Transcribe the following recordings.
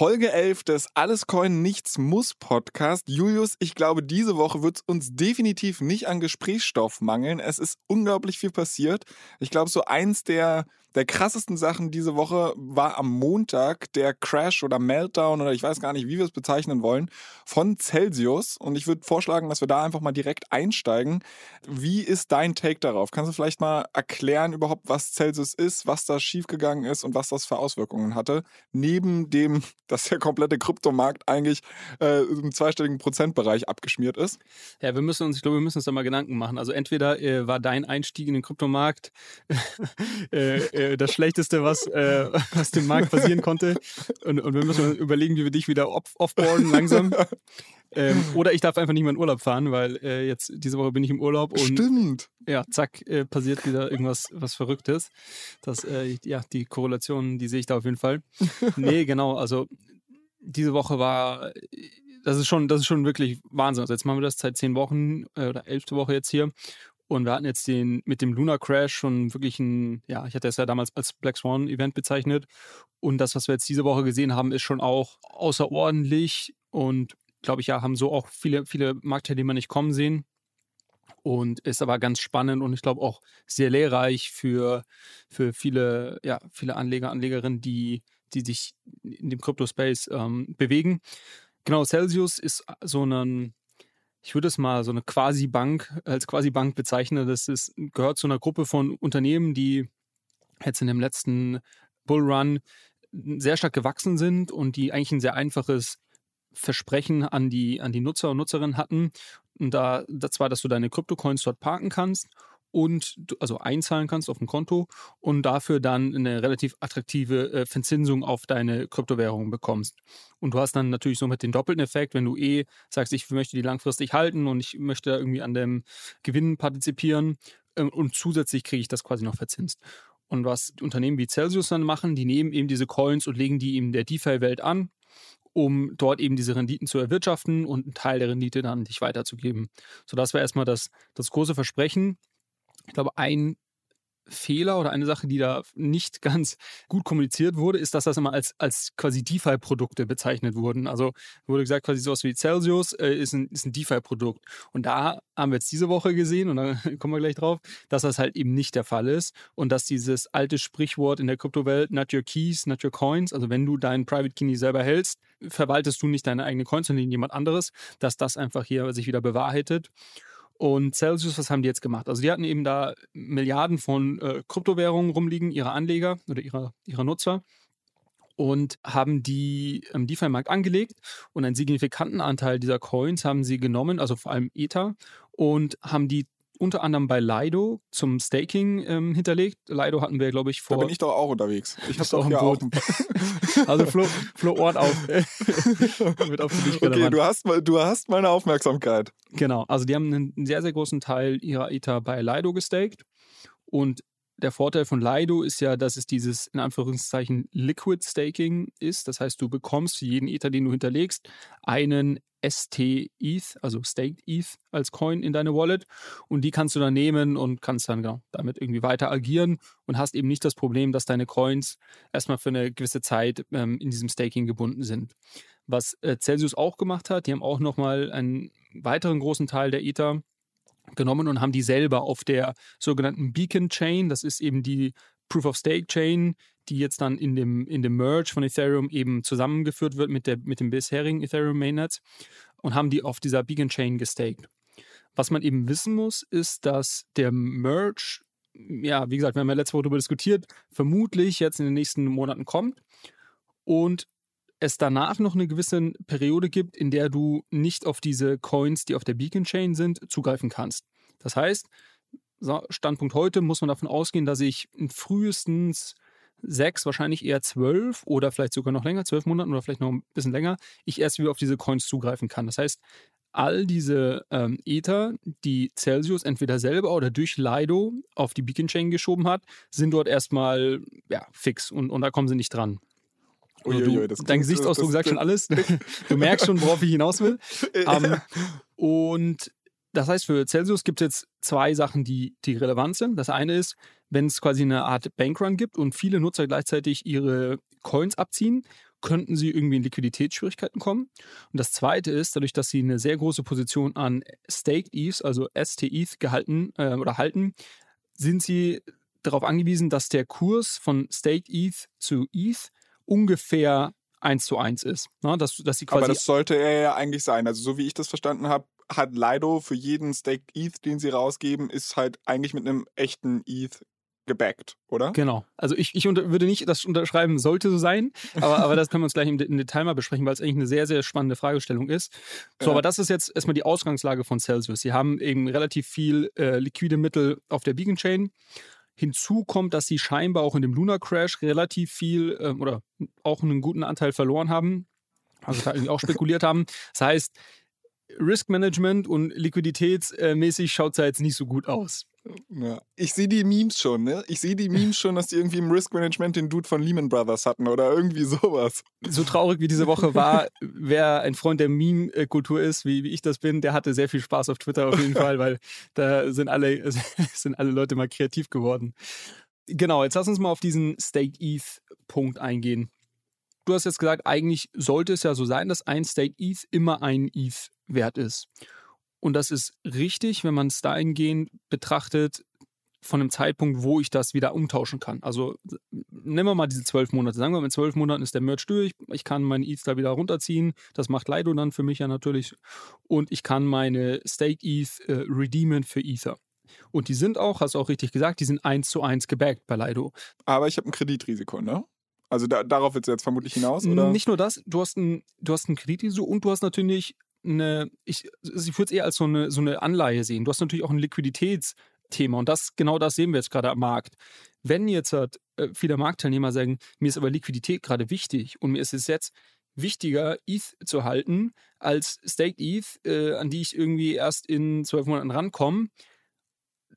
Folge 11 des Alles Coin Nichts Muss Podcast. Julius, ich glaube, diese Woche wird es uns definitiv nicht an Gesprächsstoff mangeln. Es ist unglaublich viel passiert. Ich glaube, so eins der der krassesten Sachen diese Woche war am Montag der Crash oder Meltdown oder ich weiß gar nicht, wie wir es bezeichnen wollen, von Celsius. Und ich würde vorschlagen, dass wir da einfach mal direkt einsteigen. Wie ist dein Take darauf? Kannst du vielleicht mal erklären überhaupt, was Celsius ist, was da schiefgegangen ist und was das für Auswirkungen hatte? Neben dem, dass der komplette Kryptomarkt eigentlich äh, im zweistelligen Prozentbereich abgeschmiert ist. Ja, wir müssen uns, ich glaube, wir müssen uns da mal Gedanken machen. Also entweder äh, war dein Einstieg in den Kryptomarkt äh, äh, das Schlechteste, was, äh, was dem Markt passieren konnte. Und, und wir müssen überlegen, wie wir dich wieder off offboarden langsam. Ähm, oder ich darf einfach nicht mehr in Urlaub fahren, weil äh, jetzt diese Woche bin ich im Urlaub und Stimmt. ja, zack, äh, passiert wieder irgendwas was Verrücktes. Das, äh, ja, die Korrelation, die sehe ich da auf jeden Fall. nee, genau, also diese Woche war, das ist schon, das ist schon wirklich Wahnsinn. Also jetzt machen wir das seit zehn Wochen äh, oder elfte Woche jetzt hier. Und wir hatten jetzt den mit dem Lunar Crash schon wirklich ein, ja, ich hatte es ja damals als Black Swan Event bezeichnet. Und das, was wir jetzt diese Woche gesehen haben, ist schon auch außerordentlich und glaube ich, ja, haben so auch viele, viele Marktteilnehmer nicht kommen sehen. Und ist aber ganz spannend und ich glaube auch sehr lehrreich für, für viele, ja, viele Anleger, Anlegerinnen, die, die sich in dem Crypto-Space ähm, bewegen. Genau, Celsius ist so ein, ich würde es mal so eine Quasi-Bank als Quasi-Bank bezeichnen. Das ist, gehört zu einer Gruppe von Unternehmen, die jetzt in dem letzten Bullrun sehr stark gewachsen sind und die eigentlich ein sehr einfaches Versprechen an die, an die Nutzer und Nutzerinnen hatten. Und da, das war, dass du deine Kryptocoins dort parken kannst und also einzahlen kannst auf ein Konto und dafür dann eine relativ attraktive äh, Verzinsung auf deine Kryptowährung bekommst. Und du hast dann natürlich somit den doppelten Effekt, wenn du eh sagst, ich möchte die langfristig halten und ich möchte irgendwie an dem Gewinn partizipieren äh, und zusätzlich kriege ich das quasi noch verzinst. Und was Unternehmen wie Celsius dann machen, die nehmen eben diese Coins und legen die in der DeFi-Welt an um dort eben diese Renditen zu erwirtschaften und einen Teil der Rendite dann dich weiterzugeben. So, das war erstmal das, das große Versprechen ich glaube, ein Fehler oder eine Sache, die da nicht ganz gut kommuniziert wurde, ist, dass das immer als, als quasi DeFi-Produkte bezeichnet wurden. Also wurde gesagt, quasi sowas wie Celsius äh, ist ein, ist ein DeFi-Produkt. Und da haben wir jetzt diese Woche gesehen, und da kommen wir gleich drauf, dass das halt eben nicht der Fall ist und dass dieses alte Sprichwort in der Kryptowelt, not your keys, not your coins, also wenn du deinen Private Key selber hältst, verwaltest du nicht deine eigenen Coins, sondern jemand anderes, dass das einfach hier sich wieder bewahrheitet. Und Celsius, was haben die jetzt gemacht? Also die hatten eben da Milliarden von äh, Kryptowährungen rumliegen, ihre Anleger oder ihrer, ihrer Nutzer und haben die im DeFi-Markt angelegt und einen signifikanten Anteil dieser Coins haben sie genommen, also vor allem Ether, und haben die unter anderem bei Lido zum Staking ähm, hinterlegt. Lido hatten wir, glaube ich, vor. Da bin ich doch auch unterwegs. Ich habe auch ja auch. also Flo, Flo Ort auf. Wird dich okay, du hast, du hast meine Aufmerksamkeit. Genau, also die haben einen sehr, sehr großen Teil ihrer Ether bei Lido gestaked. Und der Vorteil von Lido ist ja, dass es dieses in Anführungszeichen Liquid Staking ist. Das heißt, du bekommst für jeden Ether, den du hinterlegst, einen ST-ETH, also Staked ETH als Coin in deine Wallet und die kannst du dann nehmen und kannst dann genau damit irgendwie weiter agieren und hast eben nicht das Problem, dass deine Coins erstmal für eine gewisse Zeit ähm, in diesem Staking gebunden sind. Was äh, Celsius auch gemacht hat, die haben auch nochmal einen weiteren großen Teil der Ether genommen und haben die selber auf der sogenannten Beacon Chain, das ist eben die Proof of Stake Chain, die jetzt dann in dem, in dem Merge von Ethereum eben zusammengeführt wird mit, der, mit dem bisherigen Ethereum Mainnet und haben die auf dieser Beacon Chain gestaked. Was man eben wissen muss, ist, dass der Merge, ja, wie gesagt, wir haben ja letzte Woche darüber diskutiert, vermutlich jetzt in den nächsten Monaten kommt und es danach noch eine gewisse Periode gibt, in der du nicht auf diese Coins, die auf der Beacon Chain sind, zugreifen kannst. Das heißt, Standpunkt heute muss man davon ausgehen, dass ich frühestens sechs, wahrscheinlich eher zwölf oder vielleicht sogar noch länger, zwölf Monaten oder vielleicht noch ein bisschen länger, ich erst wieder auf diese Coins zugreifen kann. Das heißt, all diese ähm, Ether, die Celsius entweder selber oder durch Lido auf die Beacon Chain geschoben hat, sind dort erstmal ja, fix und, und da kommen sie nicht dran. Also du, dein Gesichtsausdruck sagt schon alles. Du merkst schon, worauf ich hinaus will. Um, ähm, und das heißt, für Celsius gibt es jetzt zwei Sachen, die, die relevant sind. Das eine ist, wenn es quasi eine Art Bankrun gibt und viele Nutzer gleichzeitig ihre Coins abziehen, könnten sie irgendwie in Liquiditätsschwierigkeiten kommen. Und das zweite ist, dadurch, dass sie eine sehr große Position an Staked ETH, also ST-ETH gehalten äh, oder halten, sind sie darauf angewiesen, dass der Kurs von Staked ETH zu ETH ungefähr 1 zu 1 ist. Ne? Dass, dass sie quasi Aber das sollte er ja eigentlich sein. Also so wie ich das verstanden habe, hat Lido für jeden Staked ETH, den sie rausgeben, ist halt eigentlich mit einem echten ETH gebackt, oder? Genau. Also ich, ich würde nicht das unterschreiben, sollte so sein, aber, aber das können wir uns gleich im, im Detail mal besprechen, weil es eigentlich eine sehr, sehr spannende Fragestellung ist. So, ja. aber das ist jetzt erstmal die Ausgangslage von Celsius. Sie haben eben relativ viel äh, liquide Mittel auf der Beacon Chain. Hinzu kommt, dass sie scheinbar auch in dem Lunar Crash relativ viel äh, oder auch einen guten Anteil verloren haben. Also da irgendwie auch spekuliert haben. Das heißt, Risk Management und liquiditätsmäßig schaut es ja jetzt nicht so gut aus. Ja. Ich sehe die Memes schon, ne? Ich sehe die Memes schon, dass die irgendwie im Risk Management den Dude von Lehman Brothers hatten oder irgendwie sowas. So traurig wie diese Woche war, wer ein Freund der Meme-Kultur ist, wie, wie ich das bin, der hatte sehr viel Spaß auf Twitter auf jeden Fall, weil da sind alle, sind alle Leute mal kreativ geworden. Genau, jetzt lass uns mal auf diesen State ETH-Punkt eingehen. Du hast jetzt gesagt, eigentlich sollte es ja so sein, dass ein State ETH immer ein ETH wert ist. Und das ist richtig, wenn man es dahingehend betrachtet, von einem Zeitpunkt, wo ich das wieder umtauschen kann. Also nehmen wir mal diese zwölf Monate. Sagen wir mal, in zwölf Monaten ist der Merch durch. Ich kann meinen ETH da wieder runterziehen. Das macht Lido dann für mich ja natürlich. Und ich kann meine Stake ETH äh, redeemen für Ether. Und die sind auch, hast du auch richtig gesagt, die sind eins zu eins gebackt bei Lido. Aber ich habe ein Kreditrisiko, ne? Also da, darauf willst du jetzt vermutlich hinaus, oder? Nicht nur das, du hast ein, du hast ein Kreditrisiko und du hast natürlich eine, ich, ich würde es eher als so eine, so eine Anleihe sehen. Du hast natürlich auch ein Liquiditätsthema und das, genau das sehen wir jetzt gerade am Markt. Wenn jetzt halt, äh, viele Marktteilnehmer sagen, mir ist aber Liquidität gerade wichtig und mir ist es jetzt wichtiger, ETH zu halten als Staked ETH, äh, an die ich irgendwie erst in zwölf Monaten rankomme,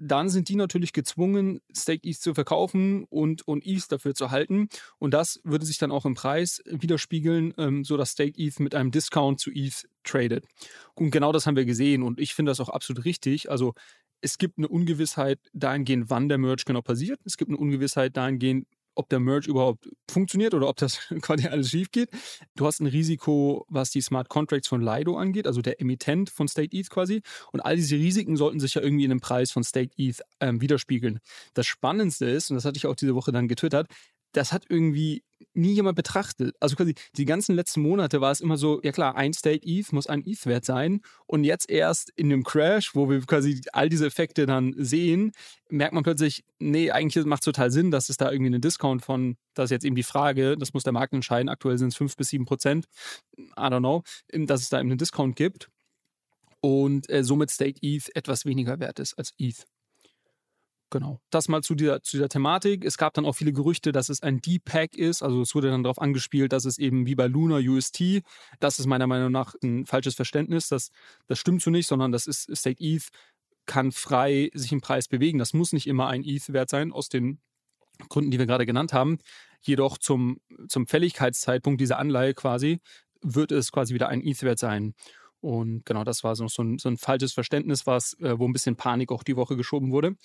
dann sind die natürlich gezwungen, Stake ETH zu verkaufen und, und ETH dafür zu halten. Und das würde sich dann auch im Preis widerspiegeln, ähm, sodass Stake ETH mit einem Discount zu ETH tradet. Und genau das haben wir gesehen und ich finde das auch absolut richtig. Also es gibt eine Ungewissheit dahingehend, wann der Merge genau passiert. Es gibt eine Ungewissheit dahingehend, ob der Merge überhaupt funktioniert oder ob das quasi alles schief geht. Du hast ein Risiko, was die Smart Contracts von Lido angeht, also der Emittent von State ETH quasi. Und all diese Risiken sollten sich ja irgendwie in dem Preis von State ETH ähm, widerspiegeln. Das Spannendste ist, und das hatte ich auch diese Woche dann getwittert, das hat irgendwie nie jemand betrachtet. Also quasi die ganzen letzten Monate war es immer so, ja klar, ein State ETH muss ein ETH-Wert sein. Und jetzt erst in dem Crash, wo wir quasi all diese Effekte dann sehen, merkt man plötzlich, nee, eigentlich macht es total Sinn, dass es da irgendwie einen Discount von, das ist jetzt eben die Frage, das muss der Markt entscheiden, aktuell sind es 5 bis 7 Prozent, I don't know, dass es da eben einen Discount gibt. Und äh, somit State ETH etwas weniger wert ist als ETH. Genau. Das mal zu dieser, zu dieser Thematik. Es gab dann auch viele Gerüchte, dass es ein D-Pack ist. Also es wurde dann darauf angespielt, dass es eben wie bei Luna UST, das ist meiner Meinung nach ein falsches Verständnis. Das, das stimmt so nicht, sondern das ist State ETH, kann frei sich im Preis bewegen. Das muss nicht immer ein ETH-Wert sein, aus den Gründen, die wir gerade genannt haben. Jedoch zum, zum Fälligkeitszeitpunkt dieser Anleihe quasi wird es quasi wieder ein ETH-Wert sein. Und genau das war so, so, ein, so ein falsches Verständnis, was, äh, wo ein bisschen Panik auch die Woche geschoben wurde.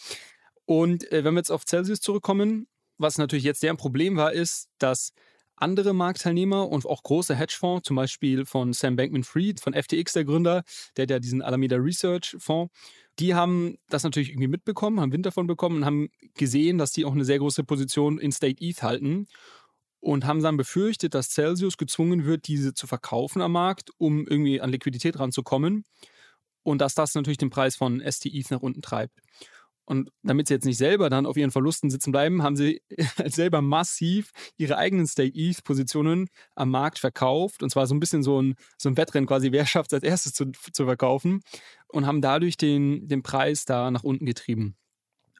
Und äh, wenn wir jetzt auf Celsius zurückkommen, was natürlich jetzt deren Problem war, ist, dass andere Marktteilnehmer und auch große Hedgefonds, zum Beispiel von Sam Bankman-Fried, von FTX, der Gründer, der hat ja diesen Alameda Research Fonds, die haben das natürlich irgendwie mitbekommen, haben Wind davon bekommen und haben gesehen, dass die auch eine sehr große Position in State ETH halten und haben dann befürchtet, dass Celsius gezwungen wird, diese zu verkaufen am Markt, um irgendwie an Liquidität ranzukommen und dass das natürlich den Preis von ST ETH nach unten treibt. Und damit sie jetzt nicht selber dann auf ihren Verlusten sitzen bleiben, haben sie selber massiv ihre eigenen Stake ETH-Positionen am Markt verkauft. Und zwar so ein bisschen so ein, so ein Wettrennen quasi, wer schafft es als erstes zu, zu verkaufen. Und haben dadurch den, den Preis da nach unten getrieben.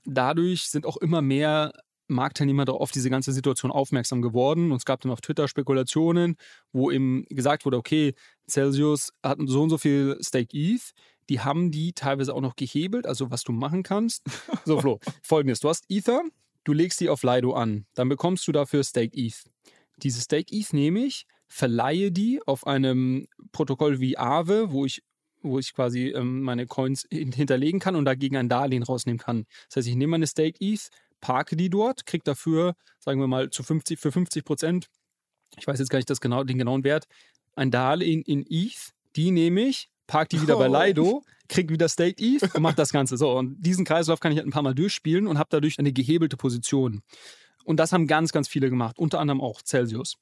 dadurch sind auch immer mehr Marktteilnehmer doch auf diese ganze Situation aufmerksam geworden. Und es gab dann auf Twitter Spekulationen, wo eben gesagt wurde, okay, Celsius hat so und so viel Stake ETH. Die haben die teilweise auch noch gehebelt, also was du machen kannst. So, Flo, folgendes: Du hast Ether, du legst die auf Lido an, dann bekommst du dafür Stake ETH. Diese Stake ETH nehme ich, verleihe die auf einem Protokoll wie Aave, wo ich wo ich quasi ähm, meine Coins hinterlegen kann und dagegen ein Darlehen rausnehmen kann. Das heißt, ich nehme meine Stake ETH, parke die dort, kriege dafür, sagen wir mal, zu 50, für 50 Prozent, ich weiß jetzt gar nicht das genau, den genauen Wert, ein Darlehen in ETH, die nehme ich, parke die wieder oh. bei Lido, kriege wieder Stake ETH und mache das Ganze. So, und diesen Kreislauf kann ich halt ein paar Mal durchspielen und habe dadurch eine gehebelte Position. Und das haben ganz, ganz viele gemacht, unter anderem auch Celsius.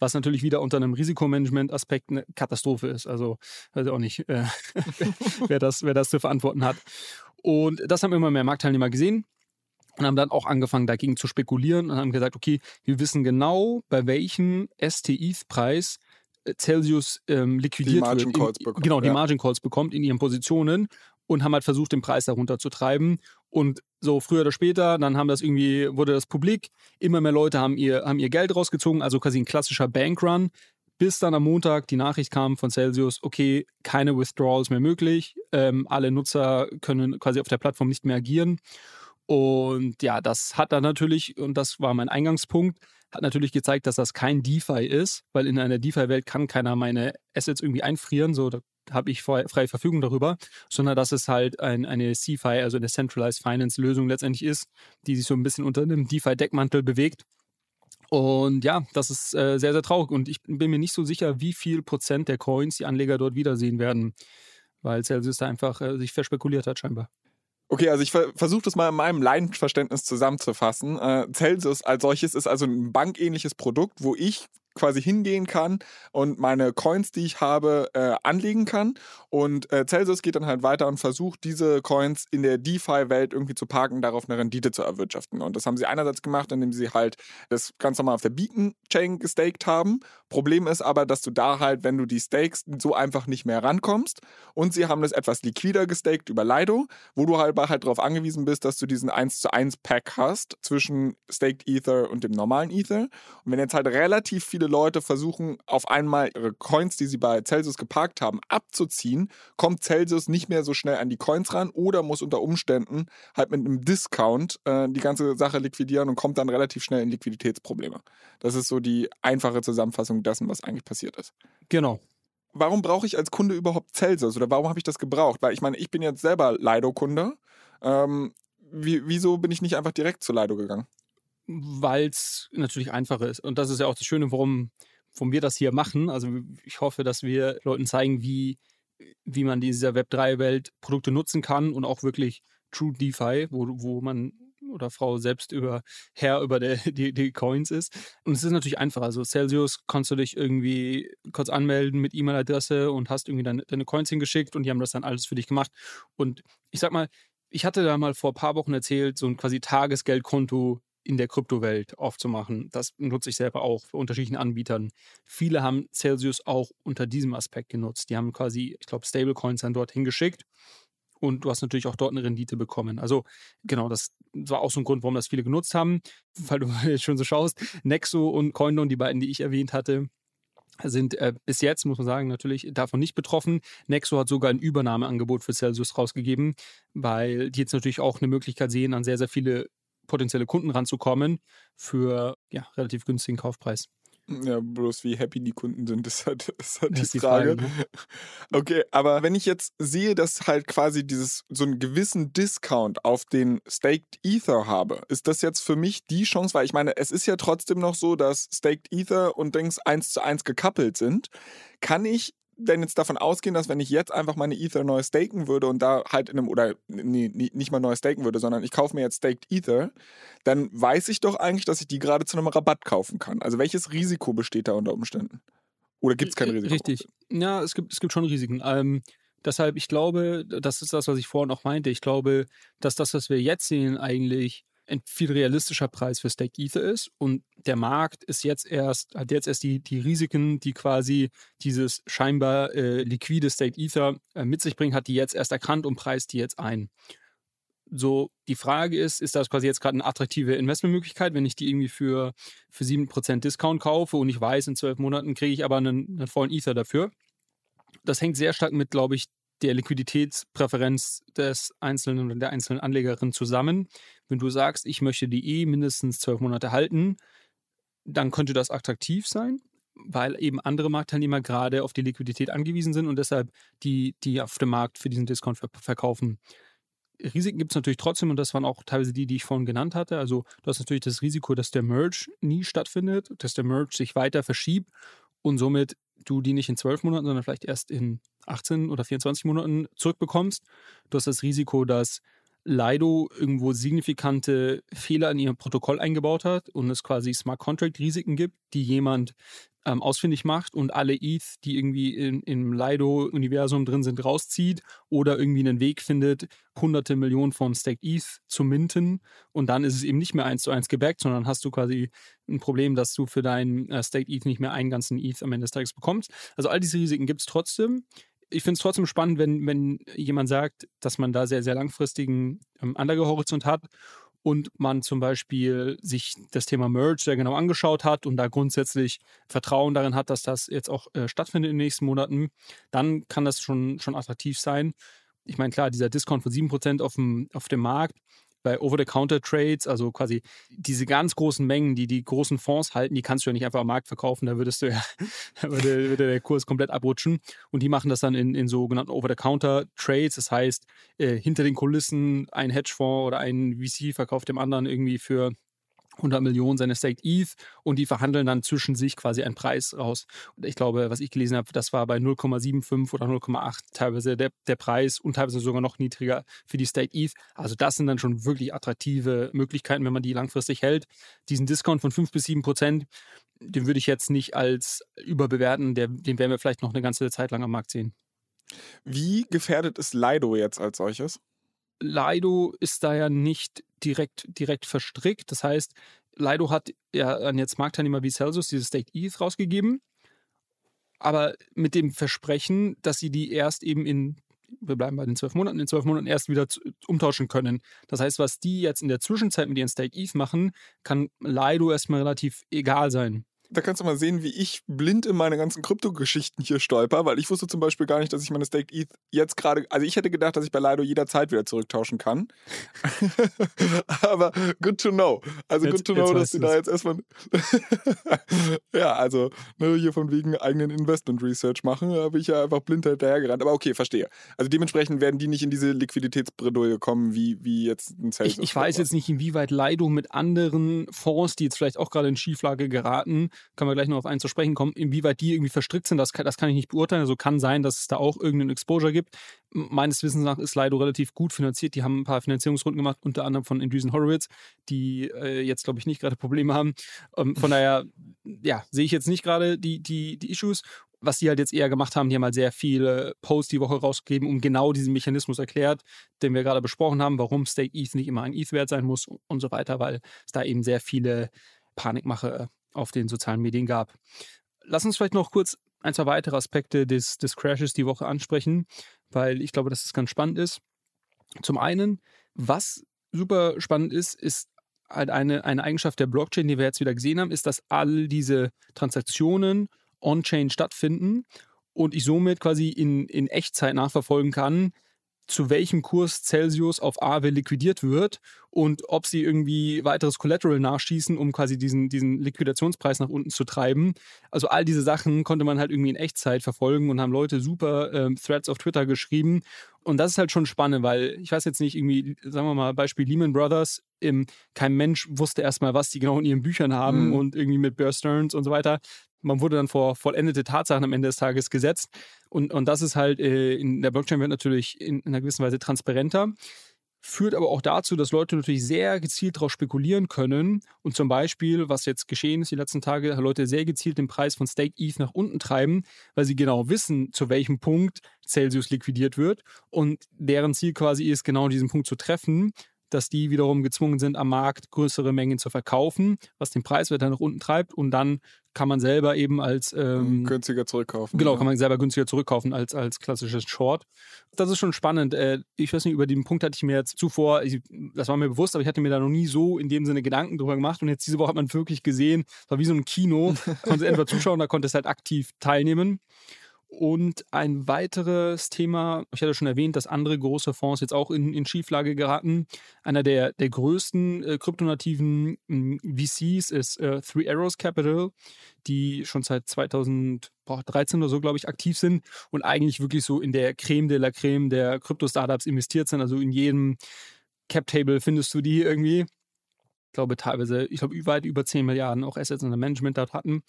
Was natürlich wieder unter einem Risikomanagement-Aspekt eine Katastrophe ist. Also weiß ich auch nicht, äh, wer, das, wer das zu verantworten hat. Und das haben immer mehr Marktteilnehmer gesehen und haben dann auch angefangen dagegen zu spekulieren und haben gesagt, okay, wir wissen genau, bei welchem STI-Preis äh, Celsius ähm, liquidiert die Margin Calls in, bekommt, genau, die ja. Margin Calls bekommt in ihren Positionen und haben halt versucht, den Preis darunter zu treiben. Und so früher oder später, dann haben das irgendwie, wurde das publik, immer mehr Leute haben ihr, haben ihr Geld rausgezogen, also quasi ein klassischer Bankrun, bis dann am Montag die Nachricht kam von Celsius, okay, keine Withdrawals mehr möglich, ähm, alle Nutzer können quasi auf der Plattform nicht mehr agieren. Und ja, das hat dann natürlich, und das war mein Eingangspunkt, hat natürlich gezeigt, dass das kein DeFi ist, weil in einer DeFi-Welt kann keiner meine Assets irgendwie einfrieren, so da habe ich freie Verfügung darüber, sondern dass es halt ein, eine CFI, also eine Centralized Finance Lösung letztendlich ist, die sich so ein bisschen unter einem DeFi-Deckmantel bewegt. Und ja, das ist äh, sehr, sehr traurig. Und ich bin mir nicht so sicher, wie viel Prozent der Coins die Anleger dort wiedersehen werden, weil Celsius da einfach äh, sich verspekuliert hat, scheinbar. Okay, also ich ver versuche das mal in meinem Laienverständnis zusammenzufassen. Äh, Celsius als solches ist also ein bankähnliches Produkt, wo ich quasi hingehen kann und meine Coins, die ich habe, äh, anlegen kann. Und äh, Celsius geht dann halt weiter und versucht, diese Coins in der DeFi-Welt irgendwie zu parken, darauf eine Rendite zu erwirtschaften. Und das haben sie einerseits gemacht, indem sie halt das ganz normal auf der Beacon-Chain gestaked haben. Problem ist aber, dass du da halt, wenn du die stakes, so einfach nicht mehr rankommst. Und sie haben das etwas liquider gestaked über Lido, wo du halt, halt darauf angewiesen bist, dass du diesen 1 zu 1 Pack hast zwischen Staked Ether und dem normalen Ether. Und wenn jetzt halt relativ viele Leute versuchen, auf einmal ihre Coins, die sie bei Celsius geparkt haben, abzuziehen, kommt Celsius nicht mehr so schnell an die Coins ran oder muss unter Umständen halt mit einem Discount äh, die ganze Sache liquidieren und kommt dann relativ schnell in Liquiditätsprobleme. Das ist so die einfache Zusammenfassung dessen, was eigentlich passiert ist. Genau warum brauche ich als Kunde überhaupt Celsius oder warum habe ich das gebraucht? Weil ich meine, ich bin jetzt selber Lido-Kunde. Ähm, wie, wieso bin ich nicht einfach direkt zu Lido gegangen? Weil es natürlich einfacher ist. Und das ist ja auch das Schöne, warum, warum wir das hier machen. Also ich hoffe, dass wir Leuten zeigen, wie, wie man dieser Web3-Welt Produkte nutzen kann und auch wirklich True DeFi, wo, wo man oder Frau selbst über Herr über der, die, die Coins ist. Und es ist natürlich einfach. Also Celsius kannst du dich irgendwie kurz anmelden mit E-Mail-Adresse und hast irgendwie deine, deine Coins hingeschickt und die haben das dann alles für dich gemacht. Und ich sag mal, ich hatte da mal vor ein paar Wochen erzählt, so ein quasi Tagesgeldkonto in der Kryptowelt aufzumachen. Das nutze ich selber auch für unterschiedlichen Anbietern. Viele haben Celsius auch unter diesem Aspekt genutzt. Die haben quasi, ich glaube, Stablecoins dann dorthin geschickt und du hast natürlich auch dort eine Rendite bekommen. Also genau, das war auch so ein Grund, warum das viele genutzt haben, weil du jetzt schon so schaust. Nexo und Coindon, die beiden, die ich erwähnt hatte, sind äh, bis jetzt, muss man sagen, natürlich davon nicht betroffen. Nexo hat sogar ein Übernahmeangebot für Celsius rausgegeben, weil die jetzt natürlich auch eine Möglichkeit sehen, an sehr, sehr viele potenzielle Kunden ranzukommen für ja, relativ günstigen Kaufpreis. Ja, bloß wie happy die Kunden sind, ist halt, ist halt die, die, Frage. Frage ne? Okay, aber wenn ich jetzt sehe, dass halt quasi dieses so einen gewissen Discount auf den Staked Ether habe, ist das jetzt für mich die Chance, weil ich meine, es ist ja trotzdem noch so, dass Staked Ether und Dings eins zu eins gekappelt sind. Kann ich denn jetzt davon ausgehen, dass wenn ich jetzt einfach meine Ether neu staken würde und da halt in einem, oder nee, nicht mal neu staken würde, sondern ich kaufe mir jetzt Staked Ether, dann weiß ich doch eigentlich, dass ich die gerade zu einem Rabatt kaufen kann. Also welches Risiko besteht da unter Umständen? Oder gibt es kein Risiko? Richtig. Ja, es gibt, es gibt schon Risiken. Ähm, deshalb, ich glaube, das ist das, was ich vorhin auch meinte. Ich glaube, dass das, was wir jetzt sehen, eigentlich ein viel realistischer Preis für Stake Ether ist. Und der Markt ist jetzt erst, hat jetzt erst die, die Risiken, die quasi dieses scheinbar äh, liquide Stake Ether äh, mit sich bringt, hat die jetzt erst erkannt und preist die jetzt ein. So, die Frage ist, ist das quasi jetzt gerade eine attraktive Investmentmöglichkeit, wenn ich die irgendwie für, für 7% Discount kaufe und ich weiß, in zwölf Monaten kriege ich aber einen, einen vollen Ether dafür. Das hängt sehr stark mit, glaube ich, der Liquiditätspräferenz des Einzelnen oder der einzelnen Anlegerin zusammen. Wenn du sagst, ich möchte die eh mindestens zwölf Monate halten, dann könnte das attraktiv sein, weil eben andere Marktteilnehmer gerade auf die Liquidität angewiesen sind und deshalb die, die auf dem Markt für diesen Discount verkaufen. Risiken gibt es natürlich trotzdem und das waren auch teilweise die, die ich vorhin genannt hatte. Also du hast natürlich das Risiko, dass der Merge nie stattfindet, dass der Merge sich weiter verschiebt und somit du die nicht in zwölf Monaten, sondern vielleicht erst in 18 oder 24 Monaten zurückbekommst. Du hast das Risiko, dass Lido irgendwo signifikante Fehler in ihrem Protokoll eingebaut hat und es quasi Smart Contract Risiken gibt, die jemand ähm, ausfindig macht und alle ETH, die irgendwie in, im Lido-Universum drin sind, rauszieht oder irgendwie einen Weg findet, hunderte Millionen von Staked ETH zu minten und dann ist es eben nicht mehr eins zu eins gebackt, sondern hast du quasi ein Problem, dass du für deinen äh, Staked ETH nicht mehr einen ganzen ETH am Ende des Tages bekommst. Also all diese Risiken gibt es trotzdem ich finde es trotzdem spannend, wenn, wenn jemand sagt, dass man da sehr, sehr langfristigen ähm, Anlagehorizont hat und man zum Beispiel sich das Thema Merge sehr genau angeschaut hat und da grundsätzlich Vertrauen darin hat, dass das jetzt auch äh, stattfindet in den nächsten Monaten, dann kann das schon, schon attraktiv sein. Ich meine, klar, dieser Discount von 7% auf dem, auf dem Markt bei Over-the-Counter-Trades, also quasi diese ganz großen Mengen, die die großen Fonds halten, die kannst du ja nicht einfach am Markt verkaufen, da würdest du ja, würde, würde der Kurs komplett abrutschen. Und die machen das dann in, in sogenannten Over-the-Counter-Trades, das heißt, äh, hinter den Kulissen ein Hedgefonds oder ein VC verkauft dem anderen irgendwie für 100 Millionen seine Staked ETH und die verhandeln dann zwischen sich quasi einen Preis raus. Und ich glaube, was ich gelesen habe, das war bei 0,75 oder 0,8 teilweise der, der Preis und teilweise sogar noch niedriger für die Staked ETH. Also das sind dann schon wirklich attraktive Möglichkeiten, wenn man die langfristig hält. Diesen Discount von 5 bis 7 Prozent, den würde ich jetzt nicht als überbewerten. Der, den werden wir vielleicht noch eine ganze Zeit lang am Markt sehen. Wie gefährdet ist Lido jetzt als solches? Lido ist da ja nicht direkt, direkt verstrickt. Das heißt, Lido hat ja an jetzt Marktteilnehmer wie Celsius dieses Staked ETH rausgegeben, aber mit dem Versprechen, dass sie die erst eben in, wir bleiben bei den zwölf Monaten, in zwölf Monaten erst wieder umtauschen können. Das heißt, was die jetzt in der Zwischenzeit mit ihren Staked ETH machen, kann Lido erstmal relativ egal sein da kannst du mal sehen, wie ich blind in meine ganzen Kryptogeschichten hier stolper, weil ich wusste zum Beispiel gar nicht, dass ich meine Staked ETH jetzt gerade, also ich hätte gedacht, dass ich bei Lido jederzeit wieder zurücktauschen kann. Aber good to know. Also jetzt, good to know, dass sie da jetzt erstmal, ja, also ne, hier von wegen eigenen Investment Research machen, habe ich ja einfach blind hinterhergerannt. Aber okay, verstehe. Also dementsprechend werden die nicht in diese Liquiditätsbredouille kommen, wie, wie jetzt ein Celsius. Ich, ich weiß jetzt nicht, inwieweit Lido mit anderen Fonds, die jetzt vielleicht auch gerade in Schieflage geraten, können wir gleich noch auf einen zu sprechen kommen, inwieweit die irgendwie verstrickt sind, das kann, das kann ich nicht beurteilen. Also kann sein, dass es da auch irgendeinen Exposure gibt. Meines Wissens nach ist Lido relativ gut finanziert. Die haben ein paar Finanzierungsrunden gemacht, unter anderem von Andreessen Horowitz, die äh, jetzt, glaube ich, nicht gerade Probleme haben. Ähm, von daher, ja, sehe ich jetzt nicht gerade die, die, die Issues was die halt jetzt eher gemacht haben, die haben halt sehr viele Posts die Woche rausgegeben, um genau diesen Mechanismus erklärt, den wir gerade besprochen haben, warum Stake ETH nicht immer ein ETH-Wert sein muss und so weiter, weil es da eben sehr viele Panikmache auf den sozialen Medien gab. Lass uns vielleicht noch kurz ein, zwei weitere Aspekte des, des Crashes die Woche ansprechen, weil ich glaube, dass es ganz spannend ist. Zum einen, was super spannend ist, ist halt eine, eine Eigenschaft der Blockchain, die wir jetzt wieder gesehen haben, ist, dass all diese Transaktionen on-chain stattfinden und ich somit quasi in, in Echtzeit nachverfolgen kann, zu welchem Kurs Celsius auf Aave liquidiert wird und ob sie irgendwie weiteres Collateral nachschießen, um quasi diesen, diesen Liquidationspreis nach unten zu treiben. Also all diese Sachen konnte man halt irgendwie in Echtzeit verfolgen und haben Leute super ähm, Threads auf Twitter geschrieben. Und das ist halt schon spannend, weil ich weiß jetzt nicht, irgendwie, sagen wir mal, Beispiel Lehman Brothers, im, kein Mensch wusste erstmal, was die genau in ihren Büchern haben mhm. und irgendwie mit Bear Stearns und so weiter man wurde dann vor vollendete Tatsachen am Ende des Tages gesetzt. Und, und das ist halt äh, in der Blockchain wird natürlich in, in einer gewissen Weise transparenter führt aber auch dazu, dass Leute natürlich sehr gezielt darauf spekulieren können. Und zum Beispiel, was jetzt geschehen ist die letzten Tage, Leute sehr gezielt den Preis von Stake ETH nach unten treiben, weil sie genau wissen, zu welchem Punkt Celsius liquidiert wird. Und deren Ziel quasi ist, genau diesen Punkt zu treffen dass die wiederum gezwungen sind, am Markt größere Mengen zu verkaufen, was den Preis weiter nach unten treibt und dann kann man selber eben als ähm, günstiger zurückkaufen. Genau, ja. kann man selber günstiger zurückkaufen als als klassisches Short. Das ist schon spannend. Äh, ich weiß nicht, über den Punkt hatte ich mir jetzt zuvor, ich, das war mir bewusst, aber ich hatte mir da noch nie so in dem Sinne Gedanken drüber gemacht und jetzt diese Woche hat man wirklich gesehen, es war wie so ein Kino, konnte entweder zuschauen, da konnte es halt aktiv teilnehmen. Und ein weiteres Thema, ich hatte schon erwähnt, dass andere große Fonds jetzt auch in, in Schieflage geraten. Einer der, der größten äh, kryptonativen äh, VCs ist äh, Three Arrows Capital, die schon seit 2013 oder so, glaube ich, aktiv sind und eigentlich wirklich so in der Creme de la Creme der Krypto-Startups investiert sind. Also in jedem Cap-Table findest du die irgendwie. Ich glaube teilweise, ich glaube, weit über 10 Milliarden auch Assets in der Management dort hatten.